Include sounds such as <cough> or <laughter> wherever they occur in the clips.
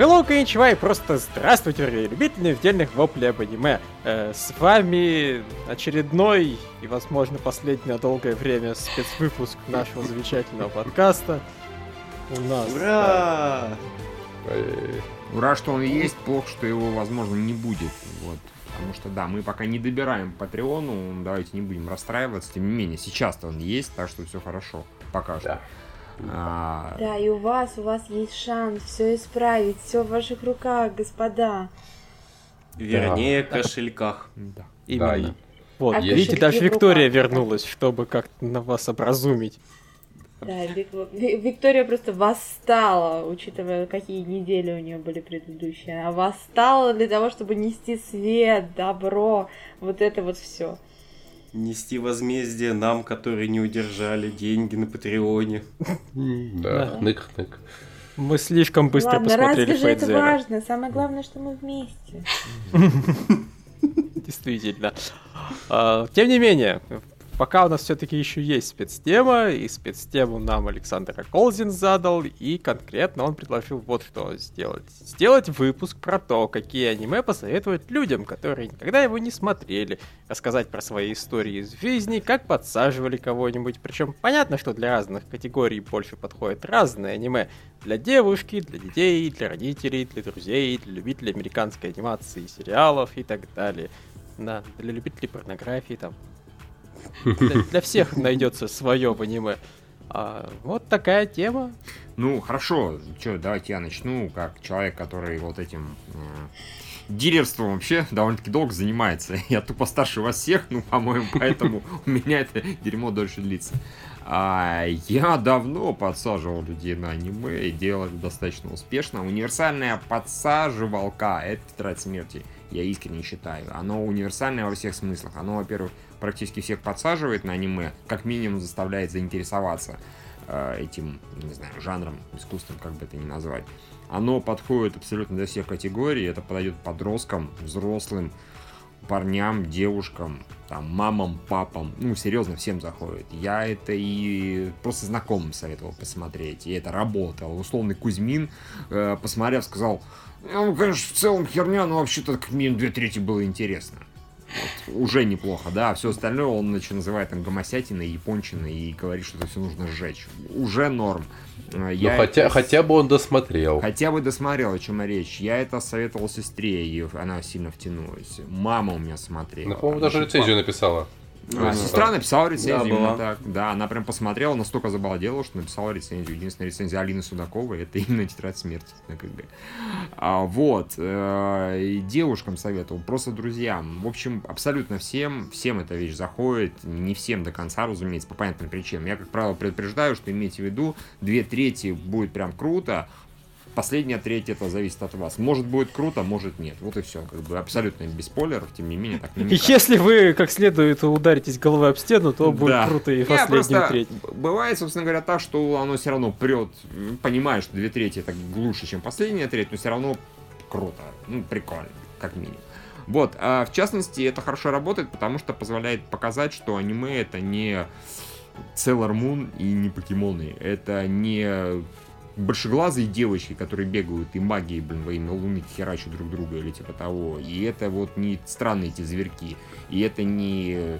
Hello, коничева и просто здравствуйте, любители недельных воплей об аниме. Э, с вами очередной и, возможно, последний на долгое время спецвыпуск нашего замечательного подкаста. У нас... Ура! Да. Ура, что он есть, плохо, что его, возможно, не будет. Вот. Потому что, да, мы пока не добираем Патреону, давайте не будем расстраиваться. Тем не менее, сейчас-то он есть, так что все хорошо. Пока что. Да. А... Да, и у вас, у вас есть шанс все исправить, все в ваших руках, господа. Вернее, да. кошельках. Да. Именно. Да, вот, а видите, даже Виктория вернулась, чтобы как-то на вас образумить. Да, <laughs> Виктория просто восстала, учитывая, какие недели у нее были предыдущие. Она восстала для того, чтобы нести свет, добро, вот это вот все. Нести возмездие нам, которые не удержали деньги на Патреоне. Да, нык-нык. Мы слишком быстро Ладно, посмотрели разве же это важно? Самое главное, что мы вместе. <laughs> Действительно. А, тем не менее, пока у нас все-таки еще есть спецтема, и спецтему нам Александр Колзин задал, и конкретно он предложил вот что сделать. Сделать выпуск про то, какие аниме посоветовать людям, которые никогда его не смотрели, рассказать про свои истории из жизни, как подсаживали кого-нибудь, причем понятно, что для разных категорий больше подходят разные аниме, для девушки, для детей, для родителей, для друзей, для любителей американской анимации, сериалов и так далее. Да, для любителей порнографии, там, для, для всех найдется свое в аниме. А, вот такая тема. Ну, хорошо. Что, давайте я начну, как человек, который вот этим э, дилерством вообще довольно-таки долго занимается. <laughs> Я тупо старше вас всех, ну, по-моему, <laughs> поэтому у меня это дерьмо дольше длится. А, я давно подсаживал людей на аниме и делал это достаточно успешно. Универсальная подсаживалка — это тетрадь смерти. Я искренне считаю. Оно универсальное во всех смыслах. Оно, во-первых, практически всех подсаживает на аниме, как минимум заставляет заинтересоваться э, этим, не знаю, жанром, искусством, как бы это ни назвать. Оно подходит абсолютно для всех категорий, это подойдет подросткам, взрослым, парням, девушкам, там, мамам, папам, ну, серьезно, всем заходит. Я это и просто знакомым советовал посмотреть, и это работало. Условный Кузьмин, э, посмотрев, сказал, ну, конечно, в целом херня, но вообще-то как минимум две трети было интересно. Вот, уже неплохо, да. А все остальное он значит, называет там гомосятиной, япончиной и говорит, что это все нужно сжечь. Уже норм. А, я ну, хотя, это... хотя бы он досмотрел. Хотя бы досмотрел, о чем речь. Я это советовал сестре, и она сильно втянулась. Мама у меня смотрела. Ну, по-моему, даже рецензию написала. А, сестра написала рецензию, да, так. Да, она прям посмотрела, настолько забалдела, что написала рецензию. Единственная рецензия Алины Судаковой это именно тетрадь смерти на КГ. А, вот. Э, и девушкам советовал, просто друзьям. В общем, абсолютно всем, всем эта вещь заходит. Не всем до конца, разумеется, по понятным причинам. Я, как правило, предупреждаю, что имейте в виду, две трети будет прям круто, Последняя треть это зависит от вас. Может будет круто, может нет. Вот и все. Как бы абсолютно без спойлеров, тем не менее, так не Если вы как следует ударитесь головой об стену, то будет да. круто и последнюю треть. Бывает, собственно говоря, так, что оно все равно прет. Понимаю, что две трети это глуше, чем последняя треть, но все равно круто. Ну, прикольно, как минимум. Вот, а в частности, это хорошо работает, потому что позволяет показать, что аниме это не Sailor Moon и не покемоны. Это не большеглазые девочки, которые бегают и магией, блин, во имя Луны херачат друг друга или типа того. И это вот не странные эти зверьки. И это не э,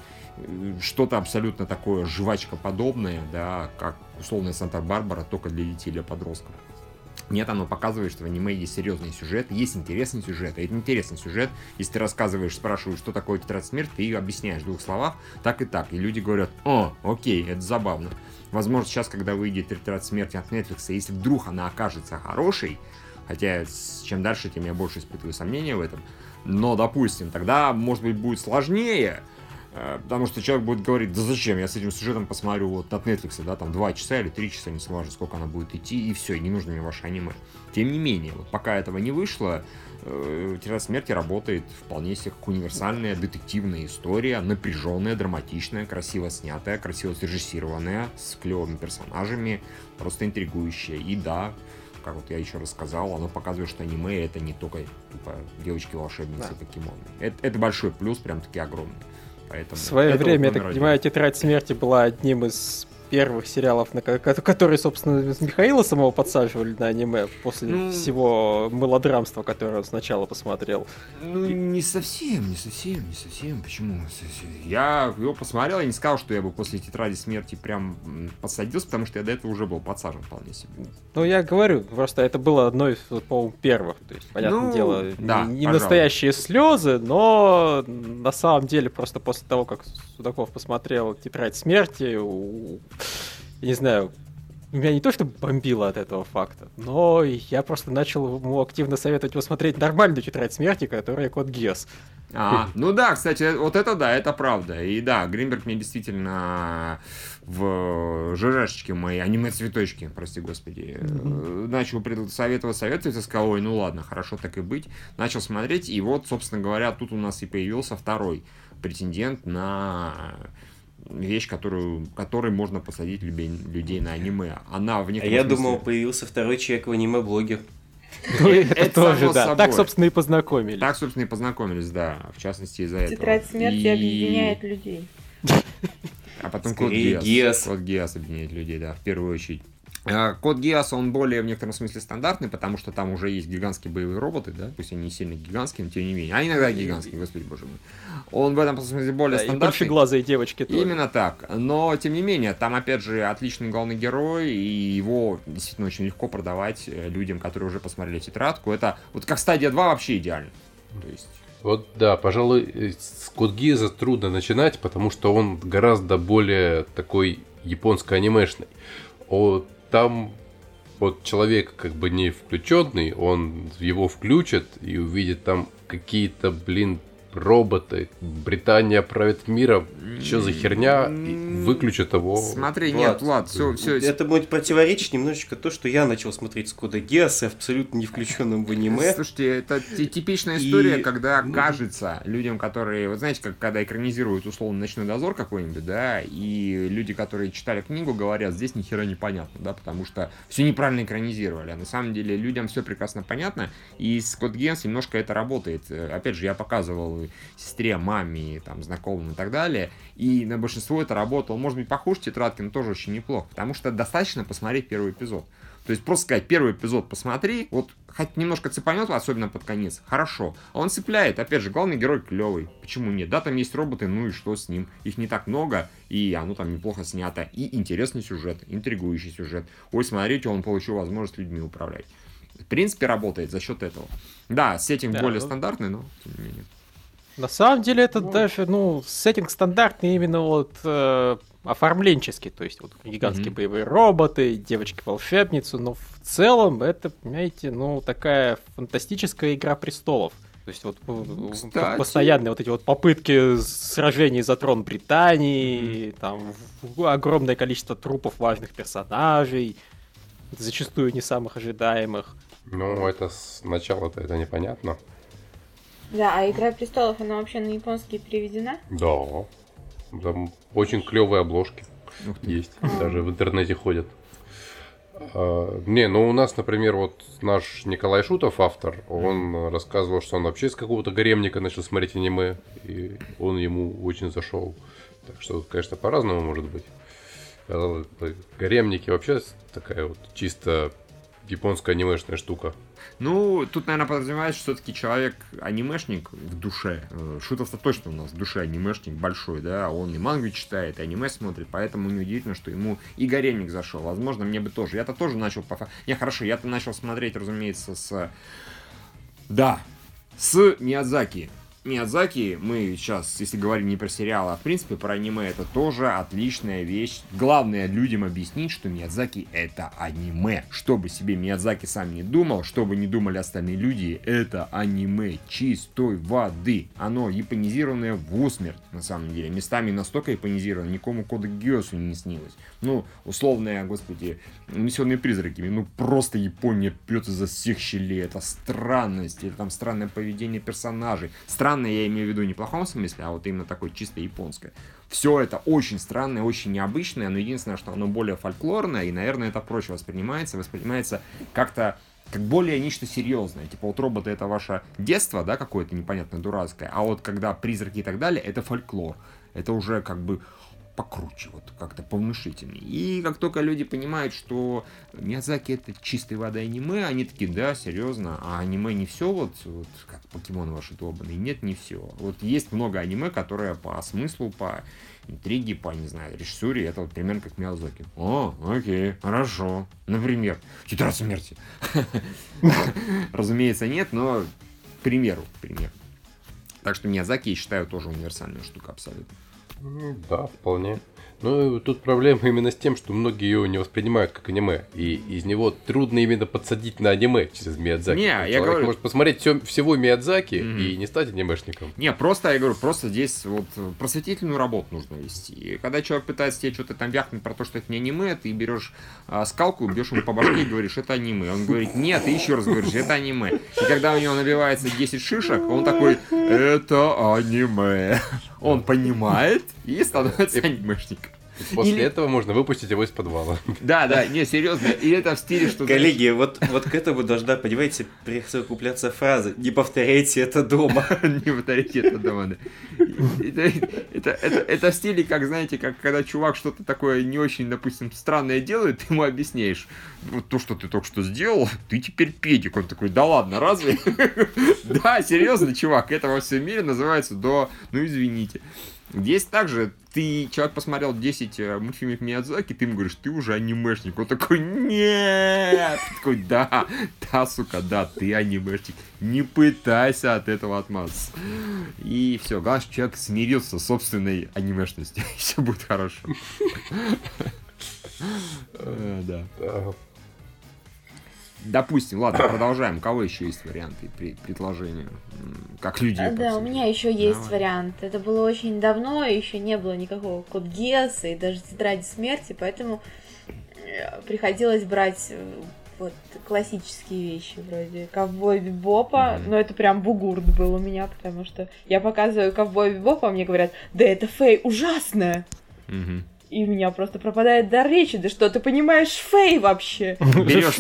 что-то абсолютно такое жвачкоподобное, да, как условная Санта-Барбара, только для детей, для подростков. Нет, оно показывает, что в аниме есть серьезный сюжет, есть интересный сюжет. И это интересный сюжет. Если ты рассказываешь, спрашиваешь, что такое тетрадь смерти, ты объясняешь в двух словах, так и так. И люди говорят, о, окей, это забавно. Возможно, сейчас, когда выйдет «Тетрадь смерти» от Netflix, если вдруг она окажется хорошей, хотя чем дальше, тем я больше испытываю сомнения в этом, но, допустим, тогда, может быть, будет сложнее, потому что человек будет говорить, да зачем, я с этим сюжетом посмотрю вот от Netflix, да, там 2 часа или 3 часа, не важно, сколько она будет идти, и все, не нужно мне ваше аниме. Тем не менее, вот пока этого не вышло, э, Тетрадь смерти работает вполне себе как универсальная детективная история, напряженная, драматичная, красиво снятая, красиво срежиссированная, с клевыми персонажами, просто интригующая. И да, как вот я еще рассказал, оно показывает, что аниме это не только типа, девочки-волшебницы да. покемоны. Это, это большой плюс, прям таки огромный. Поэтому в свое время, я так понимаю, тетрадь смерти была одним из первых сериалов, на, которые, собственно, Михаила самого подсаживали на аниме после ну, всего мелодрамства, которое он сначала посмотрел. Ну, не совсем, не совсем, не совсем. Почему? Я его посмотрел, я не сказал, что я бы после тетради смерти прям подсадился, потому что я до этого уже был подсажен вполне себе. Ну, я говорю, просто это было одно из, по-моему, первых. То есть, понятное ну, дело, да, не, не настоящие слезы, но на самом деле просто после того, как Судаков посмотрел тетрадь смерти, я не знаю, меня не то что бомбило от этого факта, но я просто начал ему активно советовать посмотреть нормальную тетрадь смерти, которая Код Гес. А, ну да, кстати, вот это да, это правда. И да, Гринберг мне действительно в ЖЖшечке моей, аниме-цветочки, прости господи, mm-hmm. начал советовать, советовать, и сказал, ой, ну ладно, хорошо так и быть. Начал смотреть, и вот, собственно говоря, тут у нас и появился второй претендент на вещь, которую, которой можно посадить людей, людей на аниме. Она в А я смысле... думал, появился второй человек в аниме-блоге. Ну, это тоже, да. Так, собственно, и познакомились. Так, собственно, и познакомились, да. В частности, из-за этого. Тетрадь смерти объединяет людей. А потом Код Гиас. Код Гиас объединяет людей, да, в первую очередь. А, код Гиаса, он более в некотором смысле стандартный, потому что там уже есть гигантские боевые роботы, да, пусть они не сильно гигантские, но тем не менее, а иногда гигантские, господи боже мой. Он в этом смысле более да, стандартный. И глазые девочки тоже. Именно так. Но, тем не менее, там, опять же, отличный главный герой, и его действительно очень легко продавать э, людям, которые уже посмотрели тетрадку. Это вот как стадия 2 вообще идеально. То есть... Вот да, пожалуй, с Код Гиза трудно начинать, потому что он гораздо более такой японско-анимешный. От там вот человек как бы не включенный, он его включит и увидит там какие-то, блин, роботы, Британия правит миром, что за херня, выключат его. Смотри, Влад, нет, Влад, все, все. Это будет противоречить немножечко то, что я начал смотреть с Кода Геоса, абсолютно не включенным в аниме. Слушайте, это типичная история, и... когда кажется людям, которые, вот знаете, как когда экранизируют условно «Ночной дозор» какой-нибудь, да, и люди, которые читали книгу, говорят, здесь ни хера непонятно, да, потому что все неправильно экранизировали, а на самом деле людям все прекрасно понятно, и с Код Генс немножко это работает. Опять же, я показывал сестре, маме, там, знакомым и так далее. И на большинство это работало. Может быть, похуже тетрадки, но тоже очень неплохо. Потому что достаточно посмотреть первый эпизод. То есть просто сказать, первый эпизод посмотри, вот хоть немножко цепанет, особенно под конец, хорошо. А он цепляет, опять же, главный герой клевый. Почему нет? Да, там есть роботы, ну и что с ним? Их не так много, и оно там неплохо снято. И интересный сюжет, интригующий сюжет. Ой, смотрите, он получил возможность людьми управлять. В принципе, работает за счет этого. Да, сеттинг да, более ну... стандартный, но тем не менее. На самом деле это ну, даже, ну, сеттинг стандартный именно вот э, оформленческий, то есть вот гигантские mm-hmm. боевые роботы, девочки-волшебницы, но в целом это, понимаете, ну, такая фантастическая игра престолов. То есть вот э, Кстати. постоянные вот эти вот попытки сражений за трон Британии, mm-hmm. там огромное количество трупов важных персонажей, зачастую не самых ожидаемых. Ну, это сначала-то это непонятно. Да, а Игра престолов, она вообще на японский переведена? Да. Там очень клевые обложки есть. Даже в интернете ходят. А, не, ну у нас, например, вот наш Николай Шутов, автор, он рассказывал, что он вообще с какого-то гаремника начал смотреть аниме, и он ему очень зашел. Так что, конечно, по-разному может быть. Гаремники вообще такая вот чисто японская анимешная штука. Ну, тут, наверное, подразумевается, что все-таки человек анимешник в душе. Э, Шутов-то точно у нас в душе анимешник большой, да, он и мангу читает, и аниме смотрит, поэтому неудивительно, что ему и Гаремник зашел. Возможно, мне бы тоже. Я-то тоже начал по... Не, хорошо, я-то начал смотреть, разумеется, с... Да, с Миядзаки. Миядзаки, мы сейчас, если говорим не про сериал, а в принципе про аниме, это тоже отличная вещь. Главное людям объяснить, что Миядзаки это аниме. Что бы себе Миядзаки сам не думал, что бы не думали остальные люди, это аниме чистой воды. Оно японизированное в усмерть, на самом деле. Местами настолько японизировано, никому кода Гиосу не снилось. Ну, условные, господи, унесенные призраками. Ну, просто Япония пьет изо всех щелей. Это странность, это там странное поведение персонажей. Странное я имею в виду не в плохом смысле, а вот именно такое чисто японское. Все это очень странное, очень необычное, но единственное, что оно более фольклорное, и, наверное, это проще воспринимается. Воспринимается как-то как более нечто серьезное. Типа вот роботы это ваше детство, да, какое-то непонятно дурацкое, а вот когда призраки и так далее, это фольклор. Это уже как бы покруче, вот как-то повнушительнее. И как только люди понимают, что Миядзаки это чистой воды аниме, они такие, да, серьезно, а аниме не все вот, вот как покемоны ваши долбанные. Нет, не все. Вот есть много аниме, которые по смыслу, по интриге, по, не знаю, режиссуре, это вот примерно как Миядзаки. О, окей, хорошо. Например, Тетрадь смерти. <laughs> Разумеется, нет, но к примеру, к примеру. Так что Миядзаки, я считаю, тоже универсальная штука абсолютно. Ну, Да, вполне. Ну, тут проблема именно с тем, что многие его не воспринимают как аниме. И из него трудно именно подсадить на аниме через Миядзаки. Не, Человек я говорю- может посмотреть всё- всего Миядзаки Мгм. и не стать анимешником. Не, просто, я говорю, просто здесь вот просветительную работу нужно вести. И когда человек пытается тебе что-то там вяхнуть про то, что это не аниме, ты берешь а, скалку, бьешь ему по башке и говоришь, это аниме. Он говорит, нет, и еще раз говоришь, это аниме. И когда у него набивается 10 шишек, он такой, это аниме. Он понимает и становится анимешником. После Или- этого можно выпустить его из подвала. Да, да, не, серьезно. И это в стиле, что... Коллеги, вот, вот к этому должна, понимаете, присовокупляться фраза «Не повторяйте это дома». <laughs> Не повторите это дома, да. Это, это, это, это в стиле, как, знаете, как когда чувак что-то такое не очень, допустим, странное делает, ты ему объясняешь, вот то, что ты только что сделал, ты теперь педик. Он такой, да ладно, разве? <laughs> Да, серьезно, чувак, это во всем мире называется до, ну извините. Здесь также ты, человек посмотрел 10 э, мультфильмов Миядзаки, ты ему говоришь, ты уже анимешник. Он такой, нет! <laughs> Такой, да, да, сука, да, ты анимешник. Не пытайся от этого отмазаться. И все, главное, человек смирился с собственной анимешностью. <laughs> Все будет хорошо. <laughs> Э, Да. Допустим, ладно, продолжаем. У кого еще есть варианты предложения? Как люди Да, у меня еще есть Давай. вариант. Это было очень давно, еще не было никакого код Геса и даже тетради смерти, поэтому э, приходилось брать э, вот классические вещи вроде ковбой Бибопа, но это прям бугурт был у меня, потому что я показываю ковбой Бибопа, а мне говорят, да это Фей ужасная. Мгм. И у меня просто пропадает дар речи. Да что ты понимаешь Фей вообще? Берешь,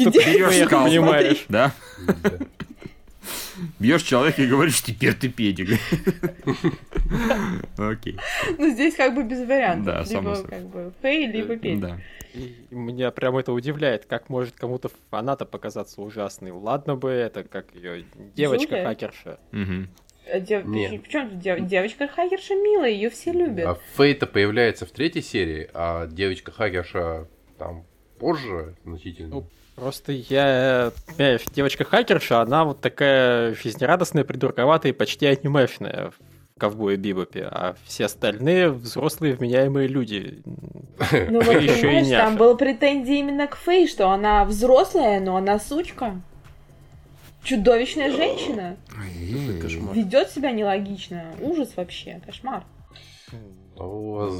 скалку, понимаешь. да? Бьешь человека и говоришь, теперь ты педик. Окей. Ну здесь как бы без вариантов. Да, само либо собой. как бы Фей, либо Педик. Да. И меня прям это удивляет, как может кому-то фаната показаться ужасный. Ладно бы это, как ее девочка-хакерша. А дев- Не. Причем дев- девочка хакерша милая, ее все любят. А Фейта появляется в третьей серии, а девочка-хакерша там позже значительно. Ну, Просто я, понимаешь, девочка-хакерша, она вот такая жизнерадостная, придурковатая и почти анимешная в ковбое Бибопе, а все остальные взрослые вменяемые люди. Ну вот, Еще и понимаешь, там няша. было претензии именно к Фей, что она взрослая, но она сучка. Чудовищная женщина. Ведет себя нелогично. Ужас вообще, кошмар. А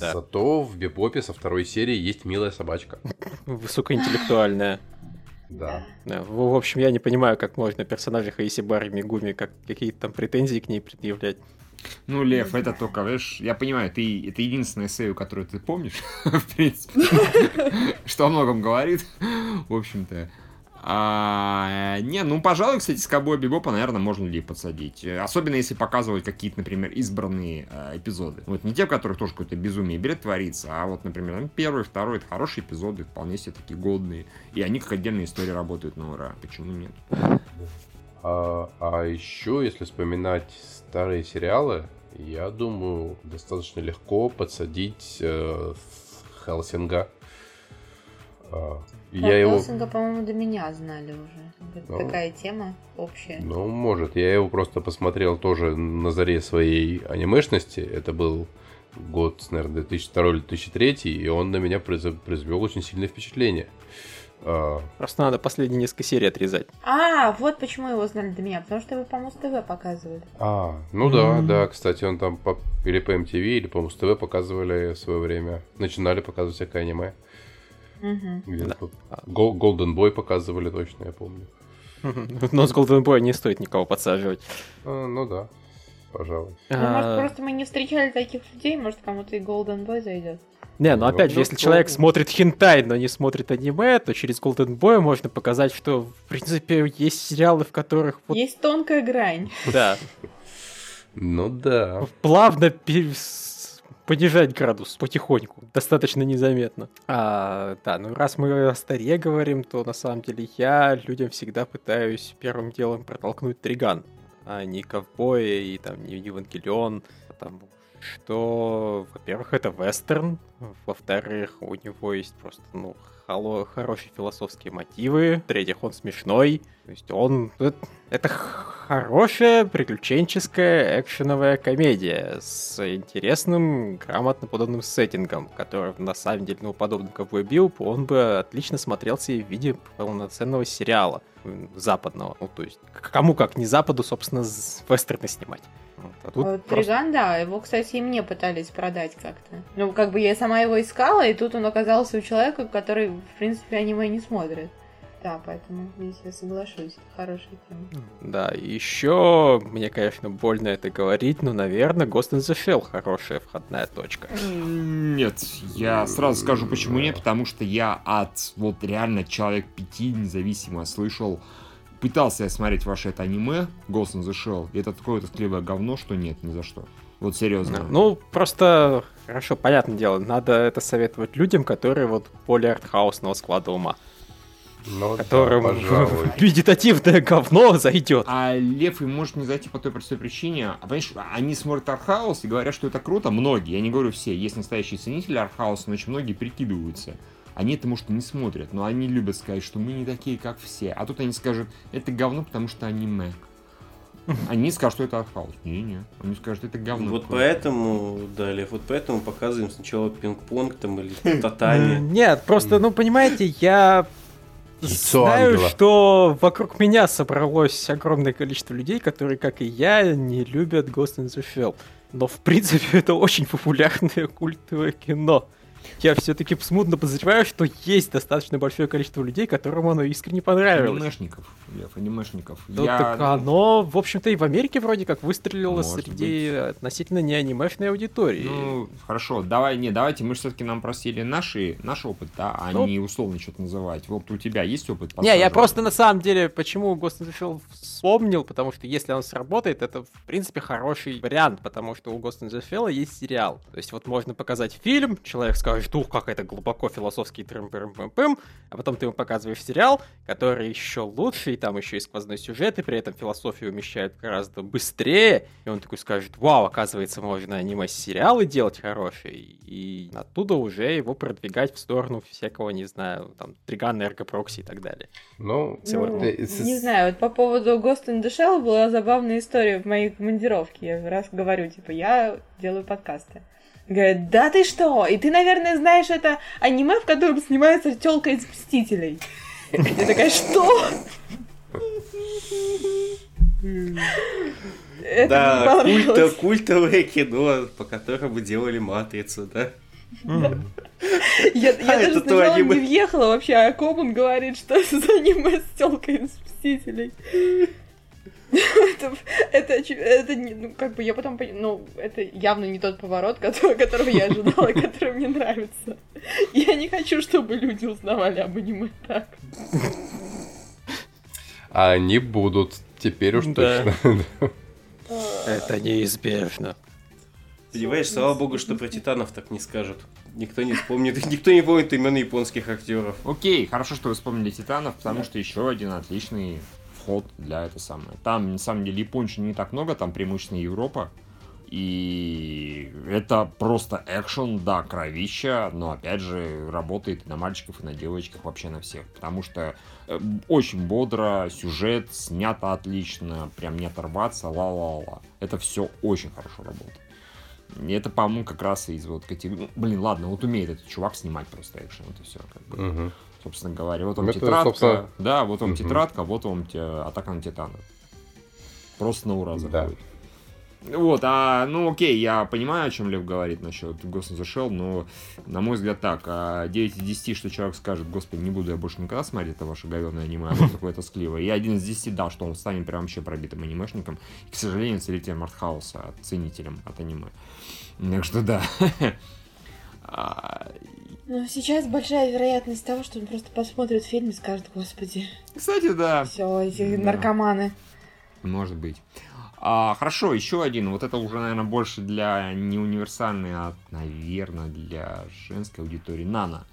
Да. Зато в Бибопе со второй серии есть милая собачка. Высокоинтеллектуальная. Да. Да, В в общем, я не понимаю, как можно персонажа Хаисибари Мигуми как какие-то там претензии к ней предъявлять. Ну, Лев, это только, видишь, я понимаю, ты, это единственная эссею, которую ты помнишь, <laughs> в принципе, <laughs> что о многом говорит, в общем-то. А, не, ну, пожалуй, кстати, с Ковбой Бибопа, наверное, можно людей подсадить. Особенно, если показывать какие-то, например, избранные э, эпизоды. Вот не те, в которых тоже какое-то безумие бред творится, а вот, например, ну, первый, второй, это хорошие эпизоды, вполне себе такие годные. И они как отдельная история работают на ура. Почему нет? А, а еще, если вспоминать старые сериалы, я думаю, достаточно легко подсадить э, Хелсинга. А, я его, Хелсинга, по-моему, до меня знали уже. Это Ну. такая тема общая. ну, может, я его просто посмотрел тоже на заре своей анимешности. Это был год, наверное, 2002 или 2003, и он на меня произ- произвел очень сильное впечатление. А, Просто надо последние несколько серий отрезать. А, вот почему его знали до меня. Потому что его по Муз-ТВ показывали. А, ну да, да, кстати, он там по, или по MTV, или по Муз-ТВ показывали в свое время. Начинали показывать всякое аниме. Гол- Golden Boy показывали точно, я помню. <laughs> Но с Golden Boy не стоит никого подсаживать. А, ну да, пожалуй. Ну, может, А, просто мы не встречали таких людей, может, кому-то и Golden Boy зайдет. Не, ну опять же, Ну, если ну, человек ну. смотрит хентай, но не смотрит аниме, то через Golden Boy можно показать, что, в принципе, есть сериалы, в которых вот, Есть тонкая грань. да, Ну да. плавно понижать градус потихоньку, достаточно незаметно. А, да, ну раз мы о старе говорим, то на самом деле я людям всегда пытаюсь первым делом протолкнуть Триган, а не ковбоя и там не Евангелион, потому что, во-первых, это вестерн, во-вторых, у него есть просто, ну, хало- хорошие философские мотивы, в-третьих, он смешной, то есть он... Это, это хорошая приключенческая экшеновая комедия с интересным, грамотно поданным сеттингом, который на самом деле, ну, подобно Ковбой Билб, он бы отлично смотрелся и в виде полноценного сериала западного. Ну, то есть, кому как не западу, собственно, вестерны снимать. Вот, а тут Вот просто- Триган, да, его, кстати, и мне пытались продать как-то. Ну, как бы я сама его искала, и тут он оказался у человека, который, в принципе, аниме не смотрит. Да, поэтому здесь я соглашусь. Это хорошая тема. Да, еще мне, конечно, больно это говорить, но, наверное, Ghost in the Shell хорошая входная точка. Нет, я сразу скажу, почему нет, потому что я от вот реально человек пяти независимо слышал, пытался я смотреть ваше это аниме Ghost in the Shell, и это такое тоскливое говно, что нет, ни за что. Вот серьезно. Ну, просто, хорошо, понятное дело, надо это советовать людям, которые вот более артхаусного склада ума, Ну, да, которым пожалуй. <laughs> медитативное говно зайдет. А Лев им может не зайти по той простой причине. А понимаешь, они смотрят артхаус и говорят, что это круто. Многие, я не говорю все, есть настоящие ценители артхауса, но очень многие прикидываются. Они это, может, и не смотрят, но они любят сказать, что мы не такие, как все. А тут они скажут, это говно, потому что аниме. Они скажут, что это артхаус. Не-не, они скажут, это говно. Вот поэтому, далее, вот поэтому показываем сначала пинг-понг там или М, татами. Нет, просто, ну, понимаете, я Яйцо знаю, ангела. что вокруг меня собралось огромное количество людей, которые, как и я, не любят Ghost in the Shell. Но, в принципе, <laughs> это очень популярное культовое кино. Я все-таки смутно подозреваю, что есть достаточно большое количество людей, которым оно искренне понравилось. Анимешников, Лев, анимешников. Ну, Я- так оно, в общем-то, и в Америке вроде как выстрелило Может среди относительно не анимешной аудитории. Ну, хорошо, давай, не, давайте, мы все-таки нам просили наши, наш опыт, да, а Ну. не условно что-то называть. Вот у тебя есть опыт? Не, я просто на самом деле, почему Ghost in the Shell вспомнил, потому что если он сработает, это в принципе хороший вариант, потому что у Ghost in the Shell есть сериал. То есть вот можно показать фильм, человек скажет, ух, как это глубоко философский трым пым пым пым а потом ты ему показываешь сериал, который еще лучше, и там еще и сквозной сюжет, и при этом философию умещают гораздо быстрее, и он такой скажет, вау, оказывается, можно аниме-сериалы делать хорошие, и оттуда уже его продвигать в сторону всякого, не знаю, там, Тригана, Эргопрокси и так далее. Ну, Ну, с- не знаю, вот по поводу Ghost in the Shell была забавная история в моей командировке. Я раз говорю, типа, я делаю подкасты. Говорят, да ты что? И ты, наверное, знаешь это аниме, в котором снимается телка из Мстителей. Я такая, что? Это Да, понравилось. культовое кино, по которому делали Матрицу, да? Я, я А, даже сначала не въехала вообще, а Коман говорит, что <laughs> это за аниме с телкой из Мстителей. Это, это, это не- ну, как бы я потом поняла, ну, это явно не тот поворот, который, которого я ожидала, <laughs> который мне нравится. Я не хочу, чтобы люди узнавали об аниме так. А они будут теперь уж Да. точно. <laughs> Это неизбежно. Понимаешь, слава богу, что про Титанов так не скажут. Никто не вспомнит, <laughs> никто не помнит имен японских актеров. Окей, хорошо, что вы вспомнили Титанов, потому что еще один отличный вход для это самое. Там, на самом деле, япончин не так много, там преимущественно Европа. И это просто экшен, да, кровища, но опять же работает и на мальчиков, и на девочках, вообще на всех. Потому что э, очень бодро, сюжет снято отлично, прям не оторваться, ла-ла-ла. Это все очень хорошо работает. Это, по-моему, как раз из вот категории... ну, блин, ладно, вот умеет этот чувак снимать просто экшен, это все как бы Мгм. Собственно говоря. Вот вам Это, тетрадка. собственно, Да, вот вам мгм. тетрадка, вот вам атака на Титана. Просто на ура Да. заходит. Вот, а, ну окей, я понимаю, о чем Лев говорит насчет Ghost in the Shell, но, на мой взгляд, так, а 9 из 10, что человек скажет, господи, не буду я больше никогда смотреть это ваше говёное аниме, оно такое тоскливое. И один из 10, да, что он станет прям вообще пробитым анимешником, и, к сожалению, целителем артхауса, ценителем от аниме. Так что да. <laughs> Ну, сейчас большая вероятность того, что он просто посмотрит фильм и скажет, господи, Кстати, да. все, эти Да. наркоманы. Может быть. А, хорошо, еще один. Вот это уже, наверное, больше для не универсальной, а, наверное, для женской аудитории. Нана.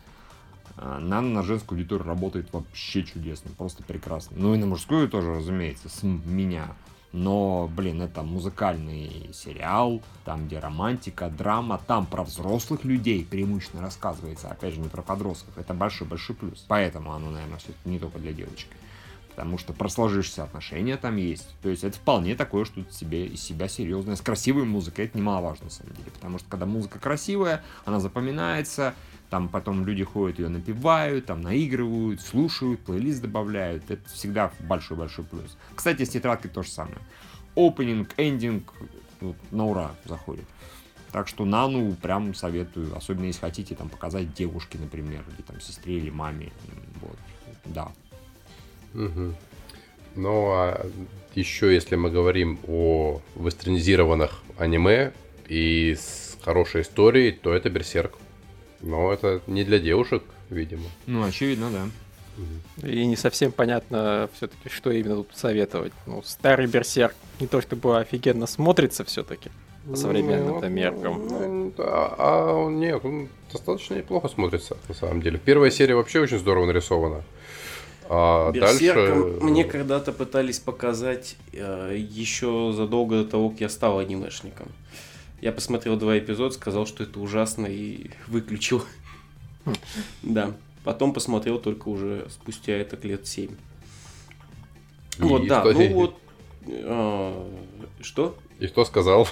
А, Нана на женскую аудиторию работает вообще чудесно, просто прекрасно. Ну и на мужскую тоже, разумеется, с меня. Но, блин, это музыкальный сериал, там, где романтика, драма, там про взрослых людей преимущественно рассказывается, опять же, не про подростков. Это большой-большой плюс. Поэтому оно, наверное, все не только для девочек. Потому что про сложившиеся отношения там есть. То есть это вполне такое, что себе из себя серьезное. С красивой музыкой это немаловажно, на самом деле. Потому что когда музыка красивая, она запоминается, там потом люди ходят ее напевают, там наигрывают, слушают, плейлист добавляют. Это всегда большой-большой плюс. Кстати, с тетрадкой то же самое. Опенинг, эндинг, вот, на ура заходит. Так что Нану прям советую, особенно если хотите там показать девушке, например, или там сестре или маме. Вот, да. Мгм. Ну, а еще если мы говорим о вестернизированных аниме и с хорошей историей, то это Берсерк. Но это не для девушек, видимо. Ну, очевидно, да. И не совсем понятно все-таки, что именно тут советовать. Ну, старый Берсерк не то чтобы офигенно смотрится все-таки по современным Ну, меркам. ну, А, а он нет, он достаточно неплохо смотрится, на самом деле. Первая серия вообще очень здорово нарисована. А Берсерком дальше... мне когда-то пытались показать э, еще задолго до того, как я стал анимешником. Я посмотрел два эпизода, сказал, что это ужасно и выключил. Да. Потом посмотрел только уже спустя это лет 7. И Вот, да, ну вот. э, Что? И кто сказал?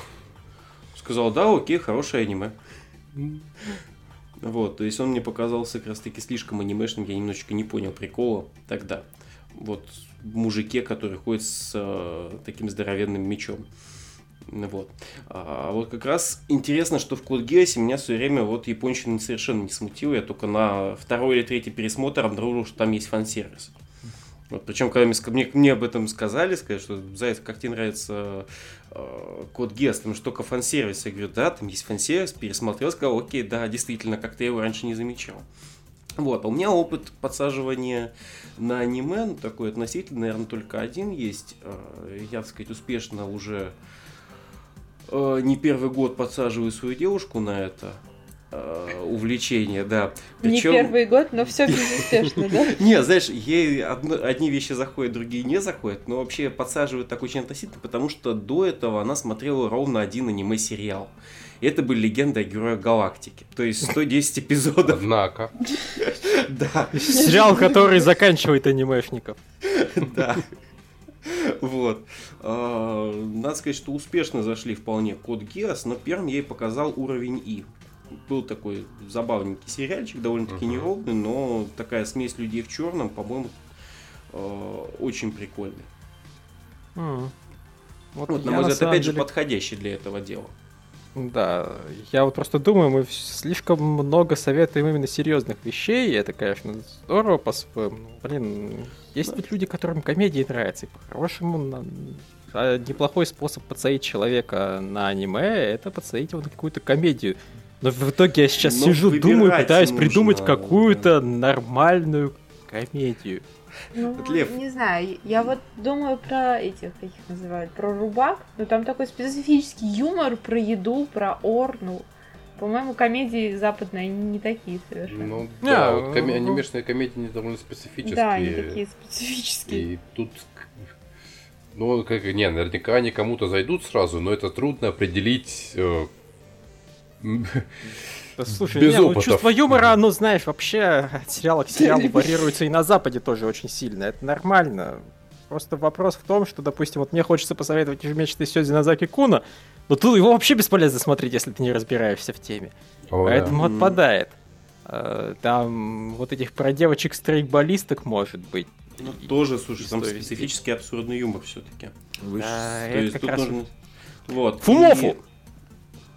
Сказал, да, окей, хорошее аниме. Вот, то есть он мне показался как раз таки слишком анимешным, я немножечко не понял прикола тогда. Вот, мужике, который ходит с э, таким здоровенным мечом. Вот. А вот как раз интересно, что в Code Geass меня все время вот японщина совершенно не смутила. Я только на второй или третий пересмотр обнаружил, что там есть фан-сервис. Вот, причем, когда мне, мне, мне об этом сказали, сказали, что Заяц, как тебе нравится э, Код Гес, там же только фан-сервис. Я говорю, да, там есть фан-сервис, пересмотрел, сказал, окей, да, действительно, как-то я его раньше не замечал. Вот, а у меня опыт подсаживания на аниме, ну, такой относительно, наверное, только один есть. Э, Я, так сказать, успешно уже не первый год подсаживаю свою девушку на это э, увлечение, да. Не Причем- первый год, но все безуспешно, да? <laughs> не, знаешь, ей одни вещи заходят, другие не заходят, но вообще подсаживают так очень относительно, потому что до этого она смотрела ровно один аниме-сериал. И Это были легенды о героях галактики. То есть 110 эпизодов. Однако. <laughs> Да, Сериал, который заканчивает анимешников. да. Вот. А, Надо сказать, что успешно зашли вполне Код Геос, но первым я ей показал уровень И. Был такой забавненький сериальчик, довольно-таки Мгм. неровный, но такая смесь людей в черном, по-моему, э, очень прикольная. М. Вот, на мой взгляд, опять же, подходящий для этого дела. Да, я вот просто думаю, мы слишком много советуем именно серьезных вещей, и это, конечно, здорово по-своему. но, Блин, есть ведь люди, которым комедии нравятся, и по-хорошему на- а неплохой способ подсадить человека на аниме, это подсадить его на какую-то комедию. Но в итоге я сейчас Но сижу, думаю, пытаюсь нужно, придумать да. какую-то нормальную комедию. Ну, Вот Лев. не знаю, я вот думаю про этих, как их называют, про рубак, но там такой специфический юмор про еду, про ор, ну, по-моему, комедии западные, не такие совершенно. Ну, Не, да, вот коме- ну, анимешные комедии они довольно специфические. да, они такие специфические. И тут, ну, как, не, наверняка они кому-то зайдут сразу, но это трудно определить. э, <laughs> Да, слушай, Без не, ну, опытов. чувство юмора, оно, знаешь, вообще от сериала к сериалу <laughs> варьируется и на Западе тоже очень сильно. Это нормально. Просто вопрос в том, что, допустим, вот мне хочется посоветовать ежемесячный Сёдзи Назаки Куна, но тут его вообще бесполезно смотреть, если ты не разбираешься в теме. о, да. Поэтому Мгм. отпадает. Э, Там вот этих про девочек стрейкболисток может быть. Ну, И- тоже, слушай, там специфический абсурдный юмор все-таки. Да, это как раз Вот. Фумофу! И-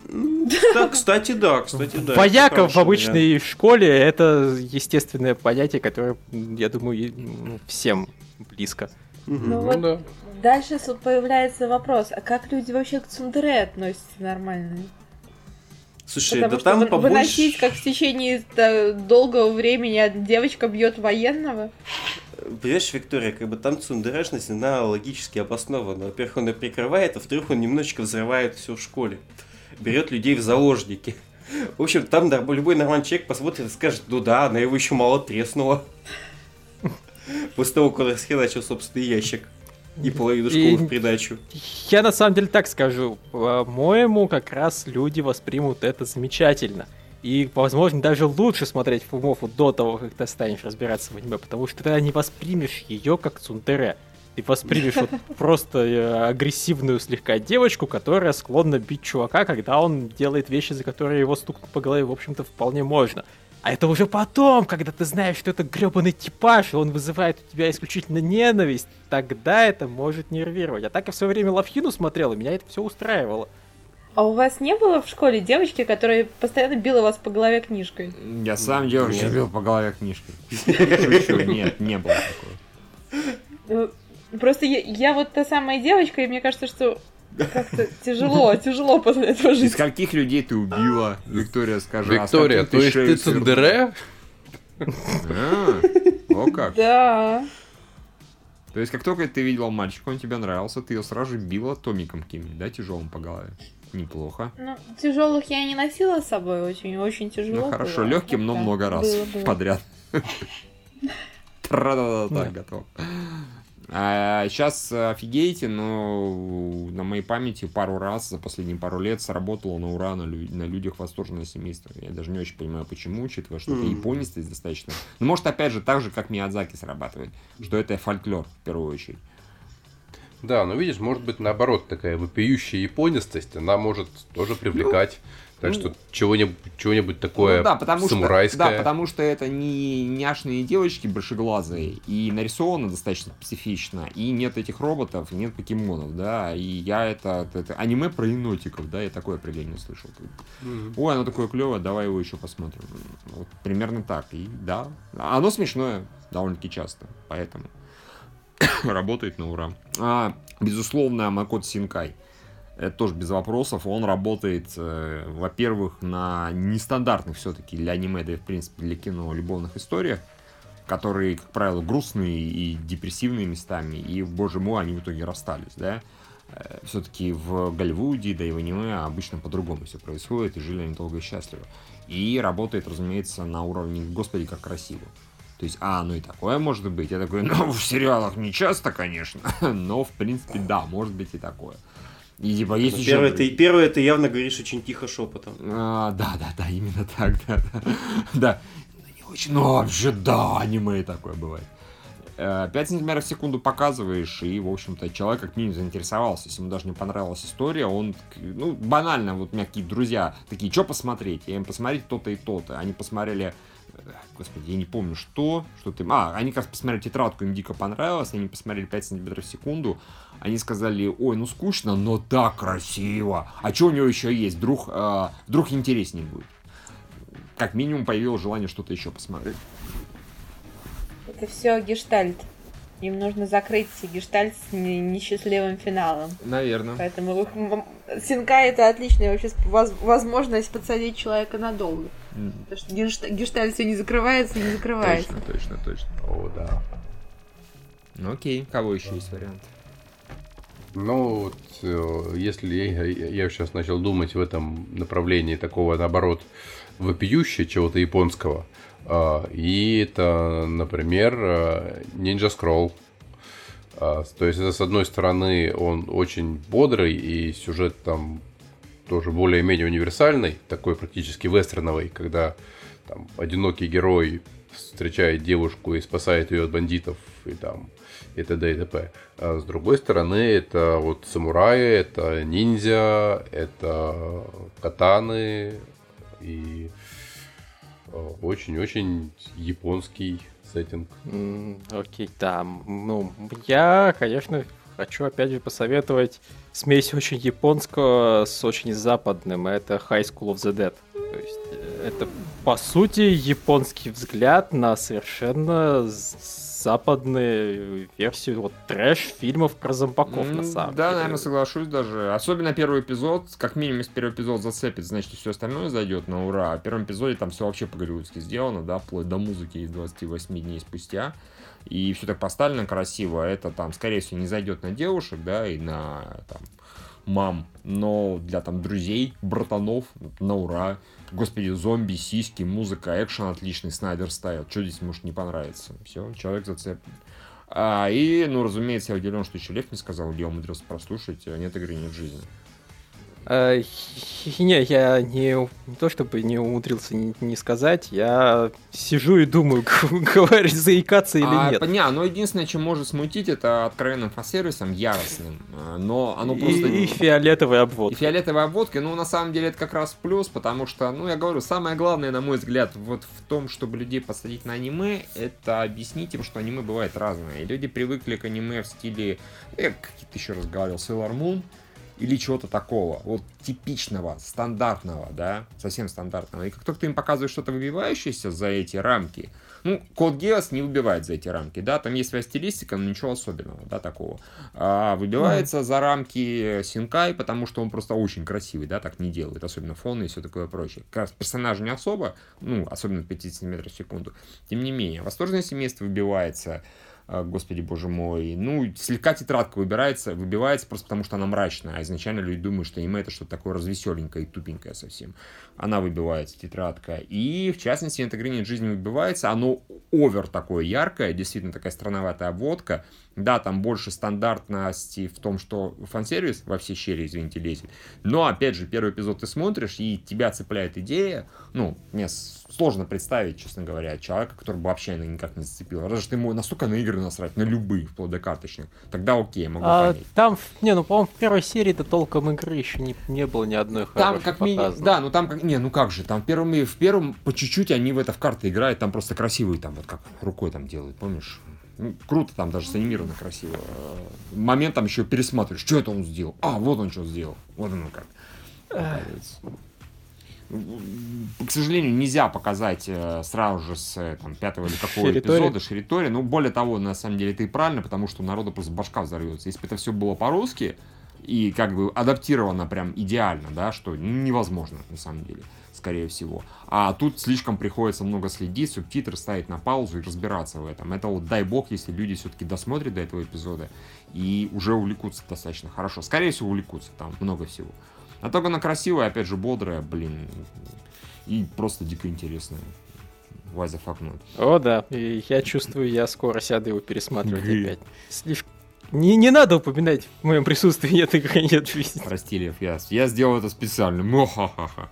Да, кстати, да, кстати, да. Вояка в обычной школе это естественное понятие, которое, я думаю, ну, всем близко. Ну. Ну вот да. Дальше появляется вопрос, а как люди вообще к цундере относятся нормально? Слушай, Потому да что там вы- побольше... выносить, как в течение долгого времени девочка бьет военного? Понимаешь, Виктория, как бы там цундерешность, она логически обоснована. Во-первых, он ее прикрывает, а во-вторых, он немножечко взрывает все в школе. Берет людей в заложники. В общем, там любой нормальный человек посмотрит и скажет, ну да, она его еще мало треснула. После того, как расхерачил собственный ящик. И половину школы И- в придачу. Я на самом деле так скажу. По-моему, как раз люди воспримут это замечательно. И, возможно, даже лучше смотреть Фумофу до того, как ты станешь разбираться в аниме, потому что ты не воспримешь ее как цунтере. Ты воспримешь вот просто э, агрессивную слегка девочку, которая склонна бить чувака, когда он делает вещи, за которые его стукнуть по голове, в общем-то, вполне можно. А это уже потом, когда ты знаешь, что это гребаный типаж, и он вызывает у тебя исключительно ненависть, тогда это может нервировать. А так я в свое время Лавхину смотрел, и меня это все устраивало. А у вас не было в школе девочки, которая постоянно била вас по голове книжкой? Я сам Нет. бил по голове книжкой. Нет, не было такого. Ну, Просто я, я вот та самая девочка, и мне кажется, что как-то <laughs> тяжело, тяжело после этого жить. скольких людей ты убила, Виктория, скажи. а Виктория, то есть ты цундере? А, О как. Да. То есть, как только ты видела мальчика, он тебе нравился, ты ее сразу же била томиком каким-нибудь, да, тяжелым по голове. Неплохо. Ну, тяжелых я не носила с собой, очень, очень тяжело. Ну хорошо, было. легким, но много раз было, было. подряд. <laughs> Тра-да-да-да, готов. Сейчас офигеете, но на моей памяти пару раз за последние пару лет сработало на ура на, лю- на людях восторженное семейство. Я даже не очень понимаю, почему, учитывая, что это Мгм. японистость достаточно. Ну, может, опять же, так же, как Миядзаки срабатывает, что это фольклор, в первую очередь. Да, но видишь, может быть наоборот такая вопиющая японистость, она может тоже привлекать. Так ну, что чего-нибудь чего-нибудь такое Ну да, потому что, самурайское. да, потому что это не няшные девочки большеглазые, и нарисовано достаточно специфично, и нет этих роботов, и нет покемонов, да, и я это, это аниме про енотиков, да, я такое определение слышал. Мгм. Ой, оно такое клевое, давай его еще посмотрим. Вот примерно так, и да, оно смешное довольно-таки часто, поэтому <coughs> работает на ура. А, безусловно, Макот Синкай. Это тоже без вопросов. Он работает, э, во-первых, на нестандартных все-таки для аниме, да и в принципе для кино любовных историях, которые, как правило, грустные и депрессивные местами. И, боже мой, они в итоге расстались, да. Все-таки в Голливуде, да и в аниме обычно по-другому все происходит, и жили они долго и счастливо. И работает, разумеется, на уровне «Господи, как красиво». То есть, а, ну и такое может быть. Я такой, ну, в сериалах не часто, конечно, <laughs> но, в принципе, да, может быть и такое. И, типа, есть еще... Первое, ты, первое, ты явно говоришь очень тихо шепотом. А, да, да, да, именно так, да, да. Да. Ну, не очень, ну, вообще, да, аниме такое бывает. Э, 5 сантиметров в секунду показываешь, и, в общем-то, человек как минимум заинтересовался. Если ему даже не понравилась история, он, ну, банально, вот у меня какие-то друзья такие, что посмотреть? Я им посмотреть то-то и то-то. Они посмотрели, э, господи, я не помню, что, что ты... А, они как раз посмотрели тетрадку, им дико понравилось, они посмотрели 5 сантиметров в секунду, они сказали, ой, ну скучно, но так красиво. А что у него еще есть? Вдруг, э, вдруг интереснее будет. Как минимум появилось желание что-то еще посмотреть. Это все гештальт. Им нужно закрыть гештальт с не- несчастливым финалом. Наверное. Поэтому их- Синкай это отличная вообще возможность подсадить человека надолго. Потому что гешт- гештальт все не закрывается, не закрывается. Точно, точно, точно. О, да. Ну окей, кого еще есть вариант? Ну, вот, э, если я, сейчас начал думать в этом направлении такого, наоборот, вопиющего чего-то японского, и это, например, э, Ninja Scroll. А, То есть, это, с одной стороны, он очень бодрый, и сюжет там тоже более-менее универсальный, такой практически вестерновый, когда там одинокий герой встречает девушку и спасает ее от бандитов и там и т.д. и т.п. А с другой стороны, это вот самураи, это ниндзя, это катаны и очень-очень японский сеттинг. Окей, да. м, Ну, я, конечно, хочу опять же посоветовать смесь очень японского с очень западным. Это High School of the Dead. То есть э, это, по сути, японский взгляд на совершенно западные версии вот трэш-фильмов про зомбаков, на М, самом Да, деле. наверное, соглашусь даже. Особенно первый эпизод, как минимум, если первый эпизод зацепит, значит, все остальное зайдет на ура. А в первом эпизоде там все вообще по-голливудски сделано, да, вплоть до музыки из 28 дней спустя. И все так поставлено красиво. Это там, скорее всего, не зайдет на девушек, да, и на там мам, но для там друзей, братанов, на ура. Господи, зомби, сиськи, музыка, экшен отличный, Снайдер стайл. Что здесь может не понравиться? Все, человек зацеплен. А, и, ну, разумеется, я удивлен, что еще Лев не сказал, я умудрился прослушать, нет игры, нет жизни. Э, Не, я не, не то чтобы не умудрился не, не сказать, я сижу и думаю, <laughs> говорить, заикаться или а, нет. Не, но единственное, чем может смутить, это откровенным фан-сервисом, яростным. А, Но оно И- просто... и, И обводка. фиолетовая обводка, ну, на самом деле, это как раз плюс, потому что, ну, я говорю, самое главное, на мой взгляд, вот в том, чтобы людей посадить на аниме, это объяснить им, что аниме бывает разное. И люди привыкли к аниме в стиле, я как то еще раз говорил, Sailor Moon, или чего-то такого, вот типичного, стандартного, да, совсем стандартного. И как только ты им показываешь что-то выбивающееся за эти рамки, ну, Код Геос не выбивает за эти рамки, да, там есть своя стилистика, но ничего особенного, да, такого. А выбивается за рамки Синкай, потому что он просто очень красивый, да, так не делает, особенно фоны и все такое прочее. Как раз персонажа не особо, ну, особенно 50 метров в секунду. Тем не менее, восторженное семейство выбивается, Господи, боже мой. Ну, слегка тетрадка выбирается, выбивается просто потому, что она мрачная. А изначально люди думают, что аниме это что-то такое развеселенькое и тупенькое совсем. Она выбивается, тетрадка. И, в частности, «Гринет жизни» выбивается. Оно овер такое яркое, действительно такая странноватая обводка. Да, там больше стандартности в том, что фан-сервис во все щели, извините, лезет. Но, опять же, первый эпизод ты смотришь, и тебя цепляет идея. Ну, мне сложно представить, честно говоря, человека, который бы вообще никак не зацепил. Разве что ему настолько на игры насрать, на любые, вплоть до карточных. Тогда окей, могу А, понять. там, не, ну, по-моему, в первой серии-то толком игры еще не, не было ни одной Там как минимум, да, ну там как, не, ну как же, там в первом, и- в первом по чуть-чуть они в это в карты играют, там просто красивые, там вот как рукой там делают, помнишь? Ну, круто там даже санимировано красиво. Э, Момент там еще пересматриваешь, что это он сделал? А, вот он что сделал. Вот оно как. оказывается. К сожалению, нельзя показать э, сразу же с э, там, пятого или какого Ширитори. эпизода Ширитори. Ну, более того, на самом деле, и правильно, потому что у народа просто башка взорвется. Если бы это все было по-русски и как бы адаптировано прям идеально, да, что невозможно на самом деле, скорее всего. А тут слишком приходится много следить, субтитры ставить на паузу и разбираться в этом. Это вот дай бог, если люди все-таки досмотрят до этого эпизода и уже увлекутся достаточно хорошо. Скорее всего, увлекутся, там много всего. А только она красивая, опять же, бодрая, блин, и просто дико интересная. Fuck not? О, да. И я чувствую, я скоро сяду его пересматривать Гы. опять. Слишком... Не, не надо упоминать в моем присутствии нет игры, нет жизни. Прости, Лев, я, я сделал это специально. Мохахаха.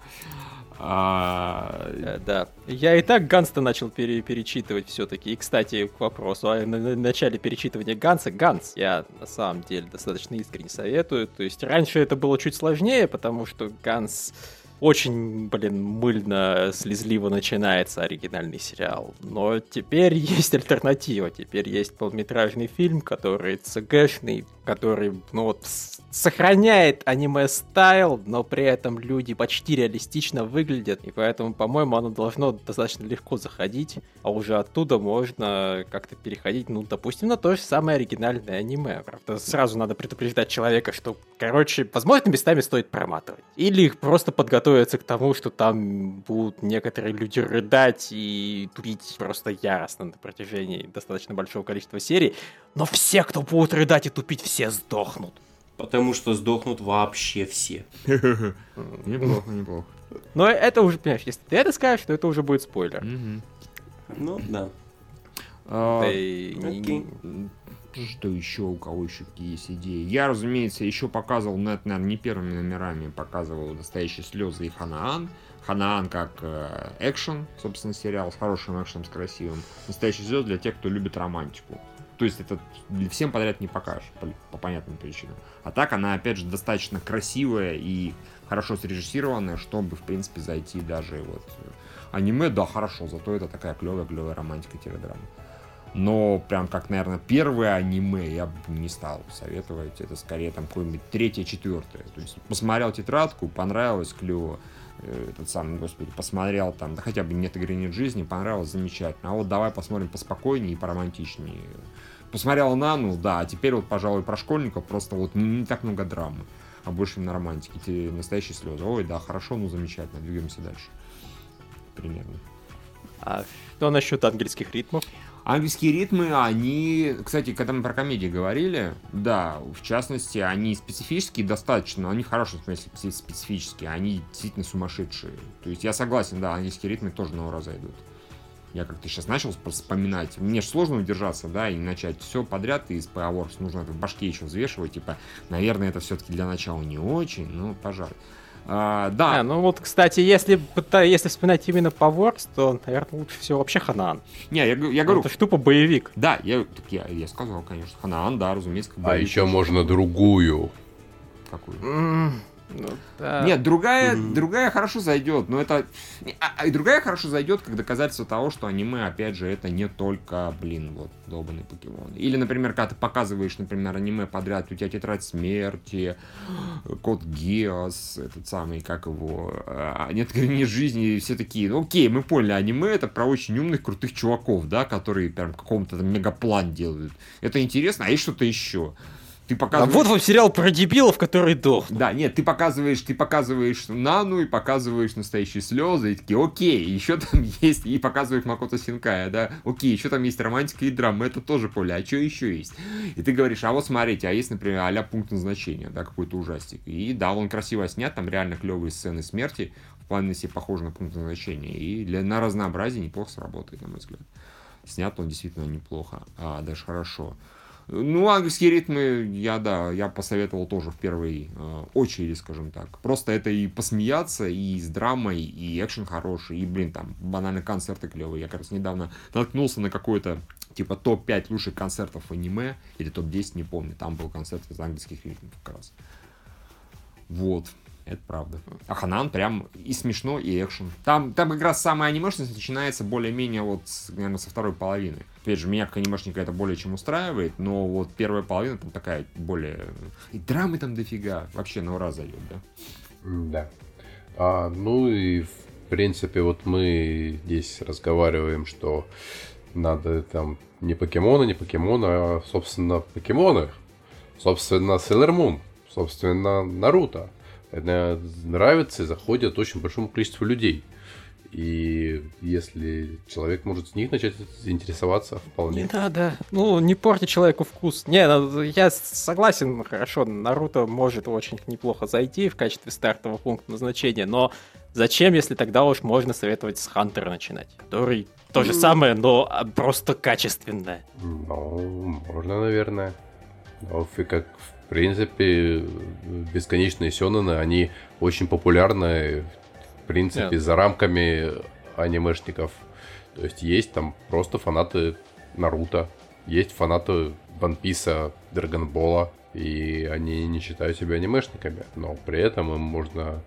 А, Э, Да. Я и так Ганста начал пере- перечитывать все-таки. И, кстати, к вопросу о на- на- начале перечитывания Ганса. Ганс я на самом деле достаточно искренне советую. То есть раньше это было чуть сложнее, потому что Ганс очень, блин, мыльно, слезливо начинается оригинальный сериал. Но теперь <laughs> есть альтернатива. Теперь есть полнометражный фильм, который ЦГшный, который, ну вот, сохраняет аниме-стайл, но при этом люди почти реалистично выглядят. И поэтому, по-моему, оно должно достаточно легко заходить. А уже оттуда можно как-то переходить, ну, допустим, на то же самое оригинальное аниме. Правда, сразу надо предупреждать человека, что, короче, возможно, местами стоит проматывать. Или просто подготовиться к тому, что там будут некоторые люди рыдать и тупить просто яростно на протяжении достаточно большого количества серий. Но все, кто будут рыдать и тупить, все сдохнут. Потому что сдохнут вообще все. <laughs> неплохо, неплохо. Но это уже, понимаешь, если ты это скажешь, то это уже будет спойлер. Ну, да. А, окей. Что еще, у кого еще какие есть идеи? Я, разумеется, еще показывал, но это, наверное, не первыми номерами, показывал «Настоящие слезы» и «Ханаан». «Ханаан» как э, экшен, собственно, сериал с хорошим экшеном, с красивым. «Настоящие слезы» для тех, кто любит романтику. То есть это всем подряд не покажешь, по, по понятным причинам. А так она, опять же, достаточно красивая и хорошо срежиссированная, чтобы, в принципе, зайти даже вот... э, Аниме, да, хорошо, зато это такая клевая-клевая романтика-драма. Но прям как, наверное, первое аниме я бы не стал советовать. Это скорее там какое-нибудь третье, четвертое. То есть посмотрел тетрадку, понравилось, клево. э, этот самый, господи, посмотрел там, да хотя бы нет игры, нет жизни, понравилось, замечательно. А вот давай посмотрим поспокойнее и поромантичнее. Посмотрел Нану, да, а теперь вот, пожалуй, про школьников просто вот не, не так много драмы, а больше на романтике, те настоящие слезы. Ой, да, хорошо, ну замечательно, двигаемся дальше. Примерно. А что насчет ангельских ритмов? Ангельские ритмы, они, кстати, когда мы про комедии говорили, да, в частности, они специфические достаточно, но они в хорошем смысле спе- специфические, они действительно сумасшедшие. То есть я согласен, да, ангельские ритмы тоже на ура зайдут. Я как-то сейчас начал вспо- вспоминать. Мне же сложно удержаться, да, и начать все подряд из Powerworks. Нужно это в башке еще взвешивать. Типа, наверное, это все-таки для начала не очень, ну, пожалуй. А, да, А, ну вот, кстати, если, если вспоминать именно по Works, то, наверное, лучше всего вообще Ханаан. не, я, я говорю, Это ж тупо боевик. да, я, так я, я сказал, конечно, Ханаан, да, разумеется. как А боевик. еще можно другую. Какую? Ну да. Нет, другая, Мгм. другая хорошо зайдет, но это... не, А, а и другая хорошо зайдет, как доказательство того, что аниме, опять же, это не только, блин, вот, долбанный покемон. Или, например, когда ты показываешь, например, аниме подряд, у тебя Тетрадь Смерти, Код Геос, этот самый, как его, а, нет грани жизни, и все такие, ну окей, мы поняли, аниме это про очень умных, крутых чуваков, да, которые прям каком-то там мегаплан делают. Это интересно, а есть что-то еще. Ты А показываешь... вот вам сериал про дебилов, которые дохнут. Да, нет, ты показываешь, ты показываешь Нану и показываешь настоящие слезы, и такие, окей, еще там <laughs> есть, и показываешь Макото Синкая, да, окей, еще там есть романтика и драма, это тоже поле, а что еще есть? И ты говоришь, а вот смотрите, а есть, например, а пункт назначения, да, какой-то ужастик, и да, он красиво снят, там реально клевые сцены смерти, вполне себе похожи на пункт назначения, и для, на разнообразие неплохо сработает, на мой взгляд. Снят он действительно неплохо, а даже хорошо. Ну, ангельские ритмы, я, да, я посоветовал тоже в первой э, очереди, скажем так. Просто это и посмеяться, и с драмой, и экшен хороший, и, блин, там, банально концерты клевые. Я, как раз, недавно наткнулся на какой-то, типа, топ-5 лучших концертов аниме, или топ-10, не помню. Там был концерт из ангельских ритмов как раз. Вот. Это правда. А Ханан прям и смешно, и экшен. Там, там как раз самая анимешность начинается более-менее вот, наверное, со второй половины. Опять же, меня как анимешника это более чем устраивает, но вот первая половина там такая более... И драмы там дофига. Вообще на ура зайдет, да? Да. А, ну и в принципе вот мы здесь разговариваем, что надо там не покемоны, не покемоны, а собственно покемоны. Собственно Sailor Moon, собственно Наруто. Это нравится и заходит очень большому количеству людей. И если человек может с них начать интересоваться, Не вполне. надо. Ну, не порти человеку вкус. Не, ну, я согласен, хорошо, Наруто может очень неплохо зайти в качестве стартового пункта назначения, но зачем, если тогда уж можно советовать с Хантера начинать, который то же самое, но а, просто качественное. Ну, можно, наверное. Но как в принципе бесконечные сёнэны, они очень популярны в принципе Нет. за рамками анимешников. То есть есть там просто фанаты Наруто, есть фанаты Ван Писа, Драгонбола, и они не считают себя анимешниками, но при этом им можно,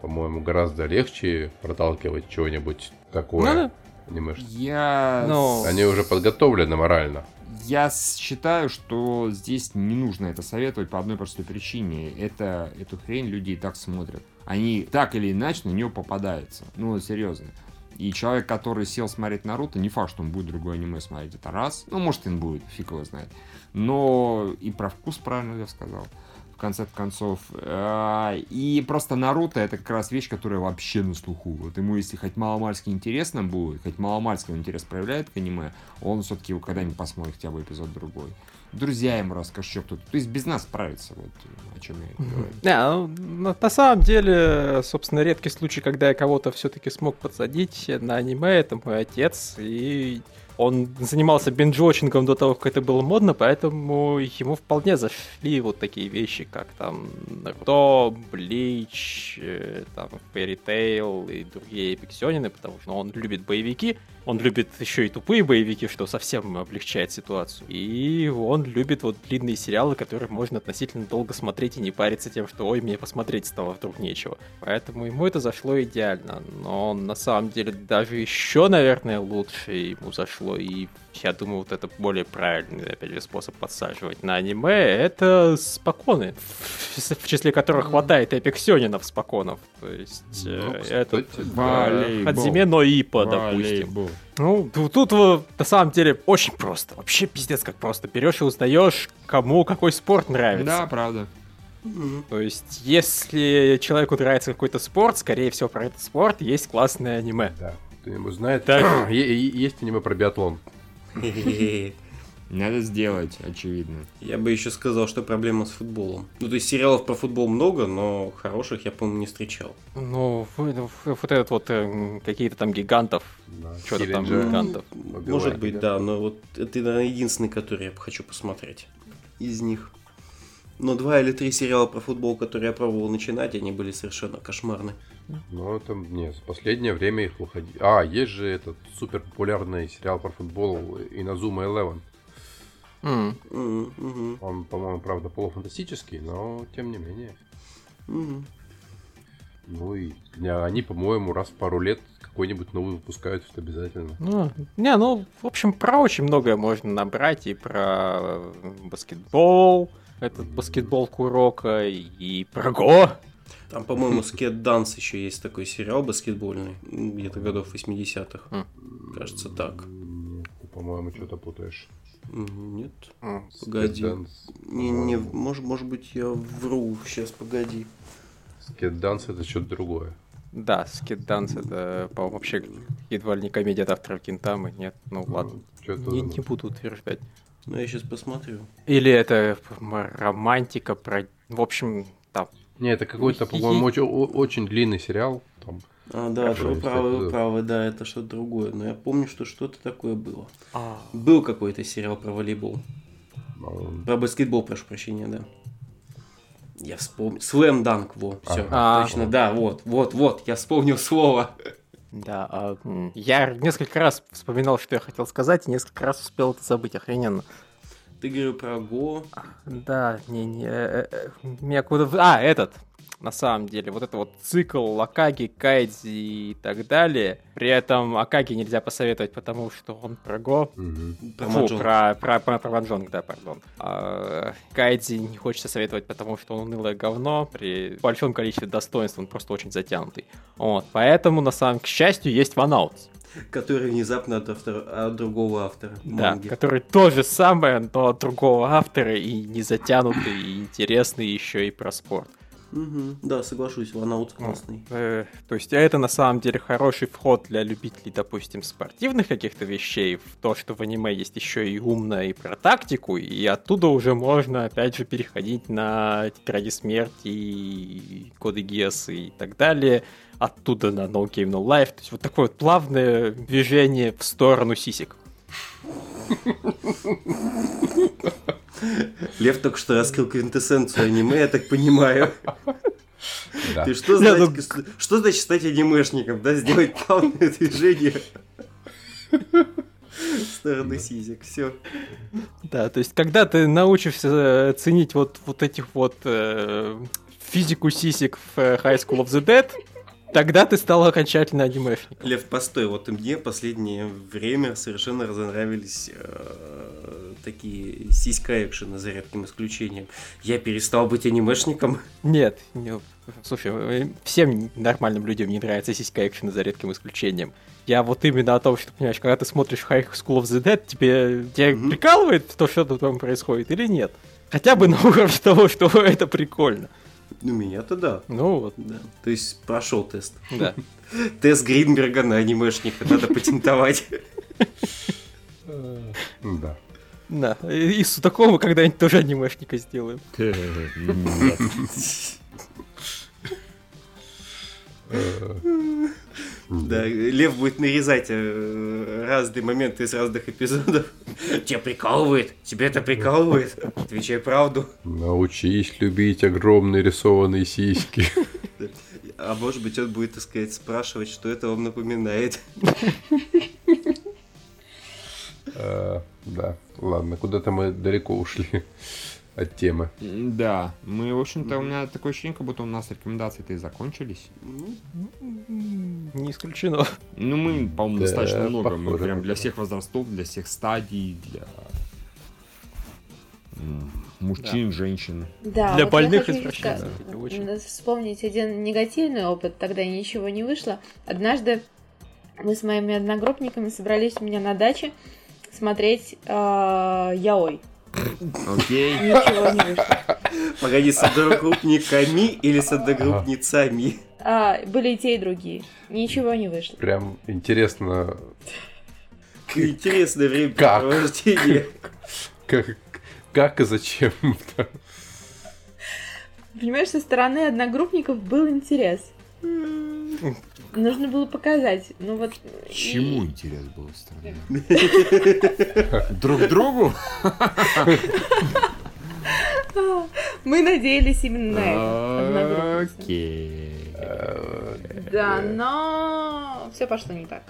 по-моему, гораздо легче проталкивать чего-нибудь такое Ну да. анимешное. Я... Ну, Они уже подготовлены морально. Я считаю, что здесь не нужно это советовать по одной простой причине. Это, эту хрень люди и так смотрят. Они так или иначе на нее попадаются. Ну, серьезно. И человек, который сел смотреть Наруто, не факт, что он будет другое аниме смотреть. Это раз. Ну, может, и будет, фиг его знает. Но и про вкус правильно я сказал. Конце концов. А, И просто Наруто это как раз вещь, которая вообще на слуху. Вот ему, если хоть маломальски интересно будет, хоть маломальски он интерес проявляет к аниме, он все-таки его когда-нибудь посмотрит хотя бы эпизод другой. Друзья ему расскажут, что кто-то. То есть без нас справится, вот о чем я говорю. На, на самом деле, собственно, редкий случай, когда я кого-то все-таки смог подсадить на аниме, это мой отец, и он занимался бинджотчингом до того, как это было модно, поэтому ему вполне зашли вот такие вещи, как там Наруто, Блич, э, там Fairy Tail и другие эпиксионины, потому что он любит боевики, Он любит еще и тупые боевики, что совсем облегчает ситуацию. И он любит вот длинные сериалы, которые можно относительно долго смотреть и не париться тем, что ой, мне посмотреть стало вдруг нечего. Поэтому ему это зашло идеально. Но на самом деле даже еще, наверное, лучше ему зашло. И я думаю, вот это более правильный, опять же, способ подсаживать на аниме, это споконы, в числе которых хватает эпиксёнинов споконов. То есть, Ну, э, кстати, этот. Волейбол. Хадзиме Ноипа, допустим. Ну, ту- тут вот, на самом деле очень просто. Вообще пиздец как просто. Берешь и узнаешь, кому какой спорт нравится. Да, правда. То есть, если человеку нравится какой-то спорт, скорее всего, про этот спорт есть классное аниме. Да. Кто-нибудь знает? Так. <clears throat> Есть аниме про биатлон. <laughs> Надо сделать, очевидно. Я бы еще сказал, что проблема с футболом. Ну, то есть сериалов про футбол много, но хороших я, по-моему, не встречал. Ну, ну, вот этот вот э, какие-то там гигантов. Да. Что-то там гигантов. Может быть, да, но вот это, наверное, единственный, который я хочу посмотреть из них. Но два или три сериала про футбол, которые я пробовал начинать, они были совершенно кошмарны. Ну, это, нет, в последнее время их выходи. А, есть же этот супер популярный сериал про футбол Иназума Eleven. Мгм, мгм, Он, по-моему, правда, полуфантастический, но тем не менее. мгм. Ну и они, по-моему, раз в пару лет какой-нибудь новый выпускают это обязательно. Ну, не, ну, в общем, про очень многое можно набрать. И про э, баскетбол, этот баскетбол Курока, и про Го. Там, по-моему, Скет Данс еще есть такой сериал баскетбольный, где-то годов 80-х. М. Кажется, так. По-моему, что-то путаешь. Нет. М, Погоди. Не, не, может, может быть, я вру. Сейчас, погоди. Dance это что-то другое. Да, Скид Данс это, по-моему, вообще едва ли не комедия от автора Кентамы. Нет, ну ладно. Что-то... Не, не буду утверждать. Ну, я сейчас посмотрю. Или это романтика про... В общем. Не, это какой-то, по-моему, очень, очень длинный сериал. Там. А, да, вы правы, вы да. правы, да, это что-то другое. Но я помню, что что-то такое было. А, Был какой-то сериал про волейбол. а, Про баскетбол, прошу прощения, да. Я вспомнил. Слэм Данк, во, все, А. точно, да, вот, вот, вот, я вспомнил слово. Да, а, я несколько раз вспоминал, что я хотел сказать, и несколько раз успел это забыть, охрененно. Ты говорил про Го. Да, не, не, э, э, меня куда... А, этот, на самом деле, вот это вот цикл Акаги, Кайдзи и так далее. При этом Акаги нельзя посоветовать, потому что он про Го. Про Фу, про, про, про, про Маджонг, да, пардон. А, Кайдзи не хочется советовать, потому что он унылое говно. При большом количестве достоинств он просто очень затянутый. Вот, поэтому, на самом к счастью, есть ванаутс. Который внезапно от, автора- от другого автора. Да, манги. который то же самое, но от другого автора и не затянутый, и интересный еще и про спорт. Мгм, Да, соглашусь, Ванаут классный. Э, то есть это на самом деле хороший вход для любителей, допустим, спортивных каких-то вещей, в то, что в аниме есть еще и умно и про тактику, и оттуда уже можно, опять же, переходить на Тетради Смерти, и Коды Гес и так далее, оттуда на No Game No Life, то есть вот такое вот плавное движение в сторону сисек. Лев только что раскрыл квинтэссенцию аниме, я так понимаю. Да. Ты что, Да, знать- ну- что значит стать анимешником, да? Сделать плавное движение в сторону сисек. Все. Да, то есть когда ты научишься э, ценить вот, вот этих вот э, физику сисек в э, High School of the Dead, тогда ты стал окончательно анимешником. Лев, постой, вот и мне последнее время совершенно разонравились э, такие сиська экшены за редким исключением. Я перестал быть анимешником. Нет, не- слушай, э, всем нормальным людям не нравится сиська экшена за редким исключением. Я вот именно о том, что, понимаешь, когда ты смотришь High School of the Dead, тебе, тебе Мгм. прикалывает то, что там происходит, или нет? Хотя бы на <laughs> уровне того, что это прикольно. Ну, меня-то да. Ну вот, Да. То есть прошел тест. да. <laughs> Тест Гринберга на анимешника надо патентовать. Да. Да, и и Судакова когда-нибудь тоже анимешника сделаем. <laughs> Да, Лев будет нарезать э, разные моменты из разных эпизодов. Тебя прикалывает? Тебя это прикалывает? Отвечай правду. Научись любить огромные рисованные сиськи. А может быть, он будет, так сказать, спрашивать, что это вам напоминает. А, Да, ладно, куда-то мы далеко ушли от темы. Да, мы, в общем-то, у меня такое ощущение, как будто у нас рекомендации-то и закончились. Не исключено. Ну, мы, по-моему, Да, достаточно много. Мы похоже, прям для всех возрастов, для всех стадий, для мужчин, женщин. Да, Для вот больных извращенцев, м, Вспомнить один негативный опыт, тогда ничего не вышло. Однажды мы с моими одногруппниками собрались у меня на даче смотреть э, Яой. Окей. Ничего не вышло. Погоди, с одногруппниками или с одногруппницами? А, были и те, и другие. Ничего не вышло. Прям интересно, Интересное Как? времяпрепровождение. как, как и зачем. Понимаешь, со стороны одногруппников был интерес. Нужно было показать. Ну вот. и- Чему интерес был стороны? Друг к другу? Мы надеялись именно на это. Окей. Да, но все пошло не так.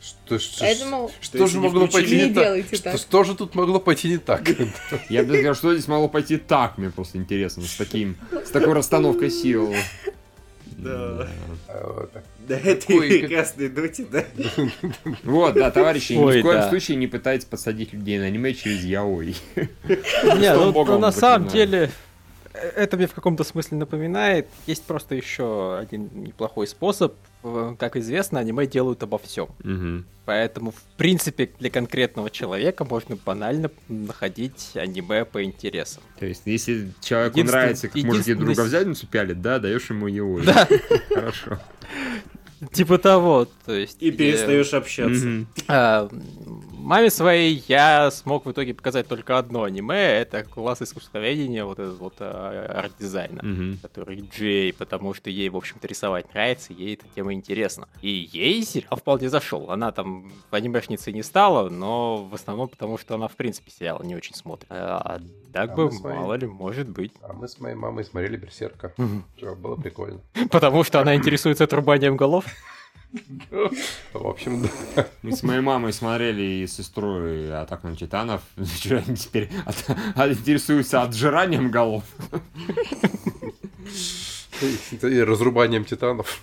Что, что, Поэтому что если же могло пойти не так? Что, так. что же тут могло пойти не так? <laughs> Я бы сказал, что здесь могло пойти так, мне просто интересно, с таким, с такой расстановкой сил. Да. Вот так. Да этой Ой, как- прекрасной доте, да? Вот, да, товарищи, ни в коем случае не пытайтесь подсадить людей на аниме через яой. Не, ну, на самом деле, это мне в каком-то смысле напоминает. Есть просто еще один неплохой способ. Э, Как известно, аниме делают обо всем. Мгм. Поэтому, в принципе, для конкретного человека можно банально находить аниме по интересам. То есть, если человеку нравится, как мужики друга в задницу пялят, да, даешь ему яой. Да. Хорошо. Типа того, то есть... И перестаешь общаться. А, Маме своей я смог в итоге показать только одно аниме, это класс искусствоведения, вот этот вот а, арт-дизайна. Который GA, потому что ей, в общем-то, рисовать нравится, ей эта тема интересна. И ей сериал вполне зашел. Она там анимешницей не стала, но в основном потому, что она, в принципе, сериал не очень смотрит. А так А бы, вами- мало ли, может быть. А мы с моей мамой смотрели Берсерка. Было прикольно. Потому что она интересуется отрубанием голов. В общем, да. Мы с моей мамой смотрели и с сестрой Атаку на Титанов. <laughs> Чё они теперь от- от- интересуются отжиранием голов? И разрубанием титанов.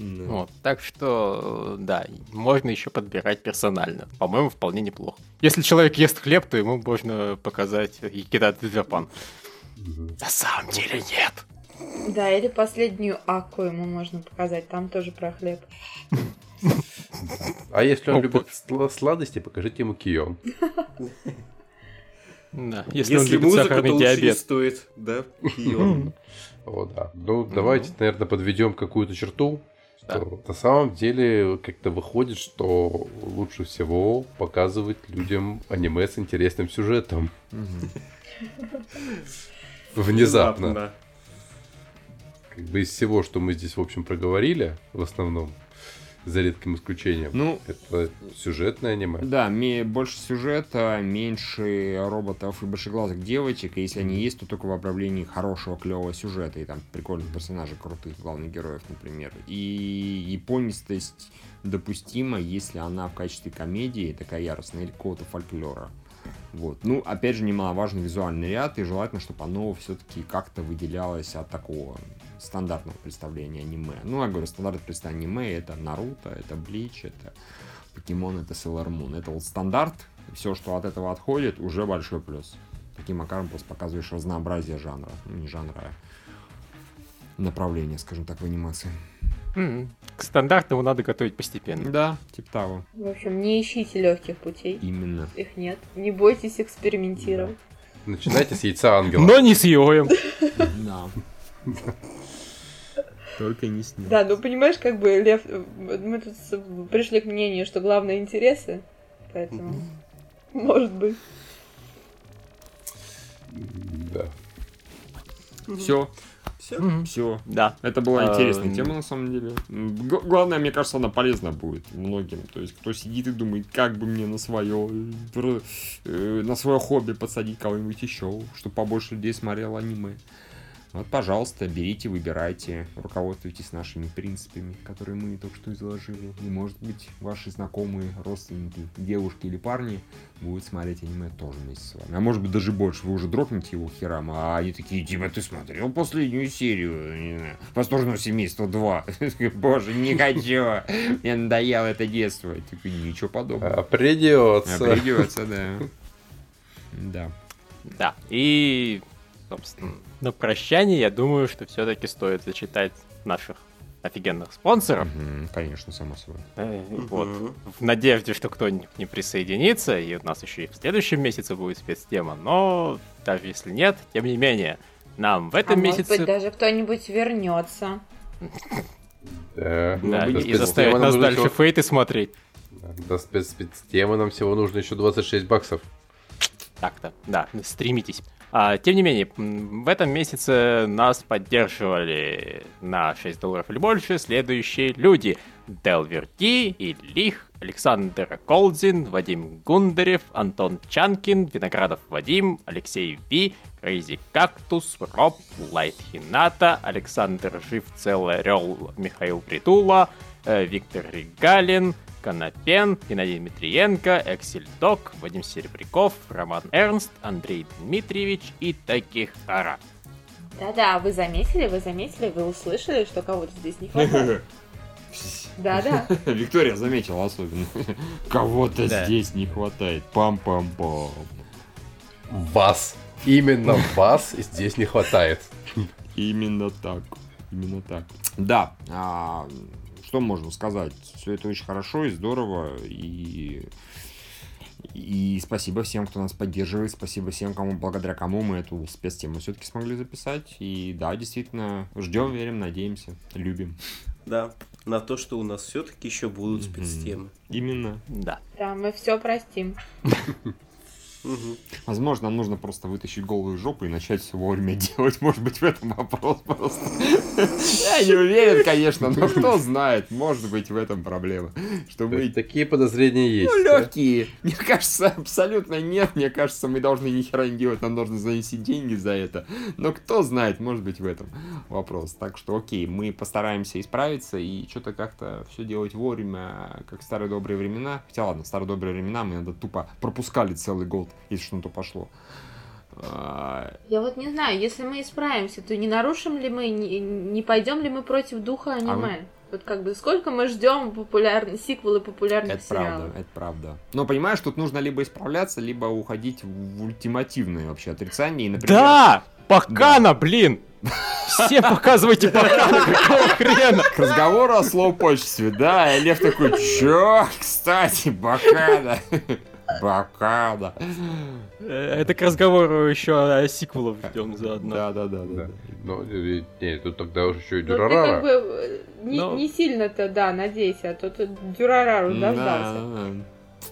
Вот. Так что, да, можно еще подбирать персонально. По-моему, вполне неплохо. Если человек ест хлеб, то ему можно показать и кидать Джапан. На самом деле нет. Да, или последнюю Аку ему можно показать. Там тоже про хлеб. А если он любит сла- сладости, покажите ему Кион. Да, если, он Если любит музыка, то сахарный диабет. стоит, да? Кион. О, да. Ну, давайте, наверное, подведем какую-то черту. Да. На самом деле как-то выходит, что лучше всего показывать людям аниме с интересным сюжетом. Внезапно. Как бы из всего, что мы здесь, в общем, проговорили, в основном, за редким исключением, Ну, это сюжетное аниме. Да, больше сюжета, меньше роботов и большеглазых девочек. И если они есть, то только в оправлении хорошего, клевого сюжета. И там прикольных персонажей, крутых главных героев, например. И японистость допустима, если она в качестве комедии такая яростная или какого-то фольклора. Вот. Ну, опять же, немаловажный визуальный ряд, и желательно, чтобы оно все-таки как-то выделялось от такого стандартного представления аниме. Ну, я говорю, стандартное представление аниме это Наруто, это Блич, это Покемон, это Sailor Moon. Это вот стандарт, все, что от этого отходит, уже большой плюс. Таким макаром просто показываешь разнообразие жанра. Ну, не жанра, а направления, скажем так, в анимации. К стандартному надо готовить постепенно. Да, типа того. В общем, не ищите легких путей. Именно. Их нет. Не бойтесь экспериментировать. Начинайте с яйца ангела. Но не с Йоем. Да. <laughs> Только не с ним. Да, ну понимаешь, как бы, Лев, э, мы тут пришли к мнению, что главное интересы, поэтому, может быть. Да. Все, Все. все. Да. Это была А, интересная тема, на самом деле. Г- Главное, мне кажется, она полезна будет многим. То есть, кто сидит и думает, как бы мне на свое, на свое хобби подсадить кого-нибудь еще, чтобы побольше людей смотрело аниме. Вот, пожалуйста, берите, выбирайте, руководствуйтесь нашими принципами, которые мы только что изложили. И, может быть, ваши знакомые, родственники, девушки или парни будут смотреть аниме тоже вместе с вами. А может быть, даже больше. Вы уже дропнете его херам, а они такие, типа, ты смотрел последнюю серию? Не знаю, Восторженного семейства 2. <laughs> Боже, не хочу. Мне надоело это детство. Типа, ничего подобного. А придется. А придется, да. <laughs> Да. Да. И, собственно, на прощание, я думаю, что все-таки стоит зачитать наших офигенных спонсоров. Мгм, Конечно, само собой. Э, Вот. В надежде, что кто-нибудь не присоединится, и у нас еще и в следующем месяце будет спецтема, но даже если нет, тем не менее, нам в А этом может месяце... быть, даже кто-нибудь вернется. Да, Ну, и нам нас дальше фейты смотреть. До спец- спецтемы нам всего нужно еще 26 баксов. Так-то, да, стремитесь. А, тем не менее, в этом месяце нас поддерживали на 6 долларов или больше следующие люди. Делвер Ди, Ильих, Александр Колдин, Вадим Гундарев, Антон Чанкин, Виноградов Вадим, Алексей Ви, Crazy Cactus, Роб, Light Hinata, Александр Жив, Целый Орел, Михаил Притула, э, Виктор Регалин, Конопен, Геннадий Дмитриенко, Excel Doc, Вадим Серебряков, Роман Эрнст, Андрей Дмитриевич и Такихара. Да-да, вы заметили, вы заметили, вы услышали, что кого-то здесь не хватает? <laughs> Да-да. <laughs> Виктория заметила особенно. <laughs> Кого-то Да. здесь не хватает. Пам-пам-пам. Вас. Именно вас здесь не хватает. Именно так. Именно так. Да. а, что можно сказать? Все это очень хорошо и здорово. И и спасибо всем, кто нас поддерживает, спасибо всем, кому, благодаря кому мы эту спецтему все-таки смогли записать. И да, действительно, ждем, верим, надеемся, любим. Да, на то, что у нас все-таки еще будут спецтемы. Именно. Да. Да, мы все простим. <laughs> Мгм. Возможно, нам нужно просто вытащить голову из жопы и начать все вовремя <laughs> делать. Может быть, в этом вопрос просто. Я не уверен, конечно, но кто знает. Может быть, в этом проблема. Что То мы есть такие подозрения есть. ну, легкие. Мне кажется, абсолютно нет. Мне кажется, мы должны ни хера не делать, нам нужно занести деньги за это. Но кто знает, может быть, в этом вопрос. Так что, окей, мы постараемся исправиться и что-то как-то все делать вовремя, как в старые добрые времена. Хотя ладно, в старые добрые времена мы иногда тупо пропускали целый год, если что-то пошло. А, Я вот не знаю, если мы исправимся, то не нарушим ли мы, не, не пойдем ли мы против духа аниме? Вот как бы сколько мы ждем популярных сиквелы популярных Это сериалов? правда, это правда. Но понимаешь, тут нужно либо исправляться, либо уходить в ультимативное вообще отрицание. И, например, Да! Бакана, блин! Все показывайте Бакана, какого хрена? К разговору о слоупочестве, да, и Лев такой, чё, кстати, Бакана, Бакана. Э, Это к разговору еще о сиквелах ждем заодно. Да, да, да, Да. Ну, э, не, тут тогда уже еще и Ну, ты как Дюрарара. бы э, не, Ну. не сильно-то, да, надейся, а то ты Дюрарару дождался.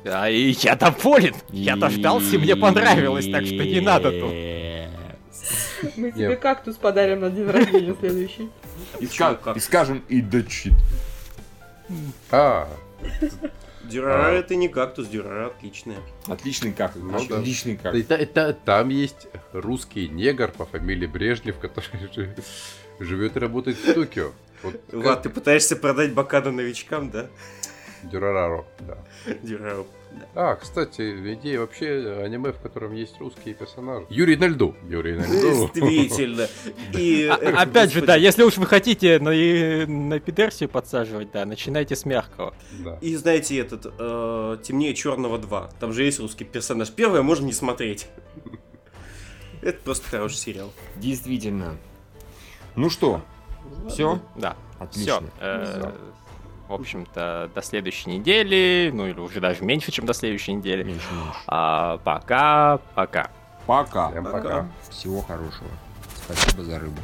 Да, А, и я доволен! Я да. дождался, мне понравилось, так что не надо тут. <laughs> Мы тебе Нет. кактус подарим на день рождения следующий. И скажем, и дочит. А, Дюрара А. это не кактус, дюрара отличная. Отличный как, Ну да. отличный как. это- это- там есть русский негр по фамилии Брежнев, который <laughs> жи- живет и работает в Токио. Вот Влад, ты пытаешься продать Бакана новичкам, да? Дюрараро, да. А, кстати, идея вообще аниме, в котором есть русские персонажи. Юрий на льду. Юрий на льду. Действительно. <laughs> И, А- э, Опять же, да, если уж вы хотите на, на пидерсию подсаживать, да, начинайте с мягкого. Да. И знаете, этот э, темнее черного 2. Там же есть русский персонаж. Первое можно не смотреть. Это просто хороший сериал. Действительно. Ну что, все? Да, Отлично. все. В общем-то, до следующей недели, ну или уже даже меньше, чем до следующей недели. Меньше, меньше. А, пока, пока. Пока. Всем Пока. пока. Всего хорошего. Спасибо за рыбу.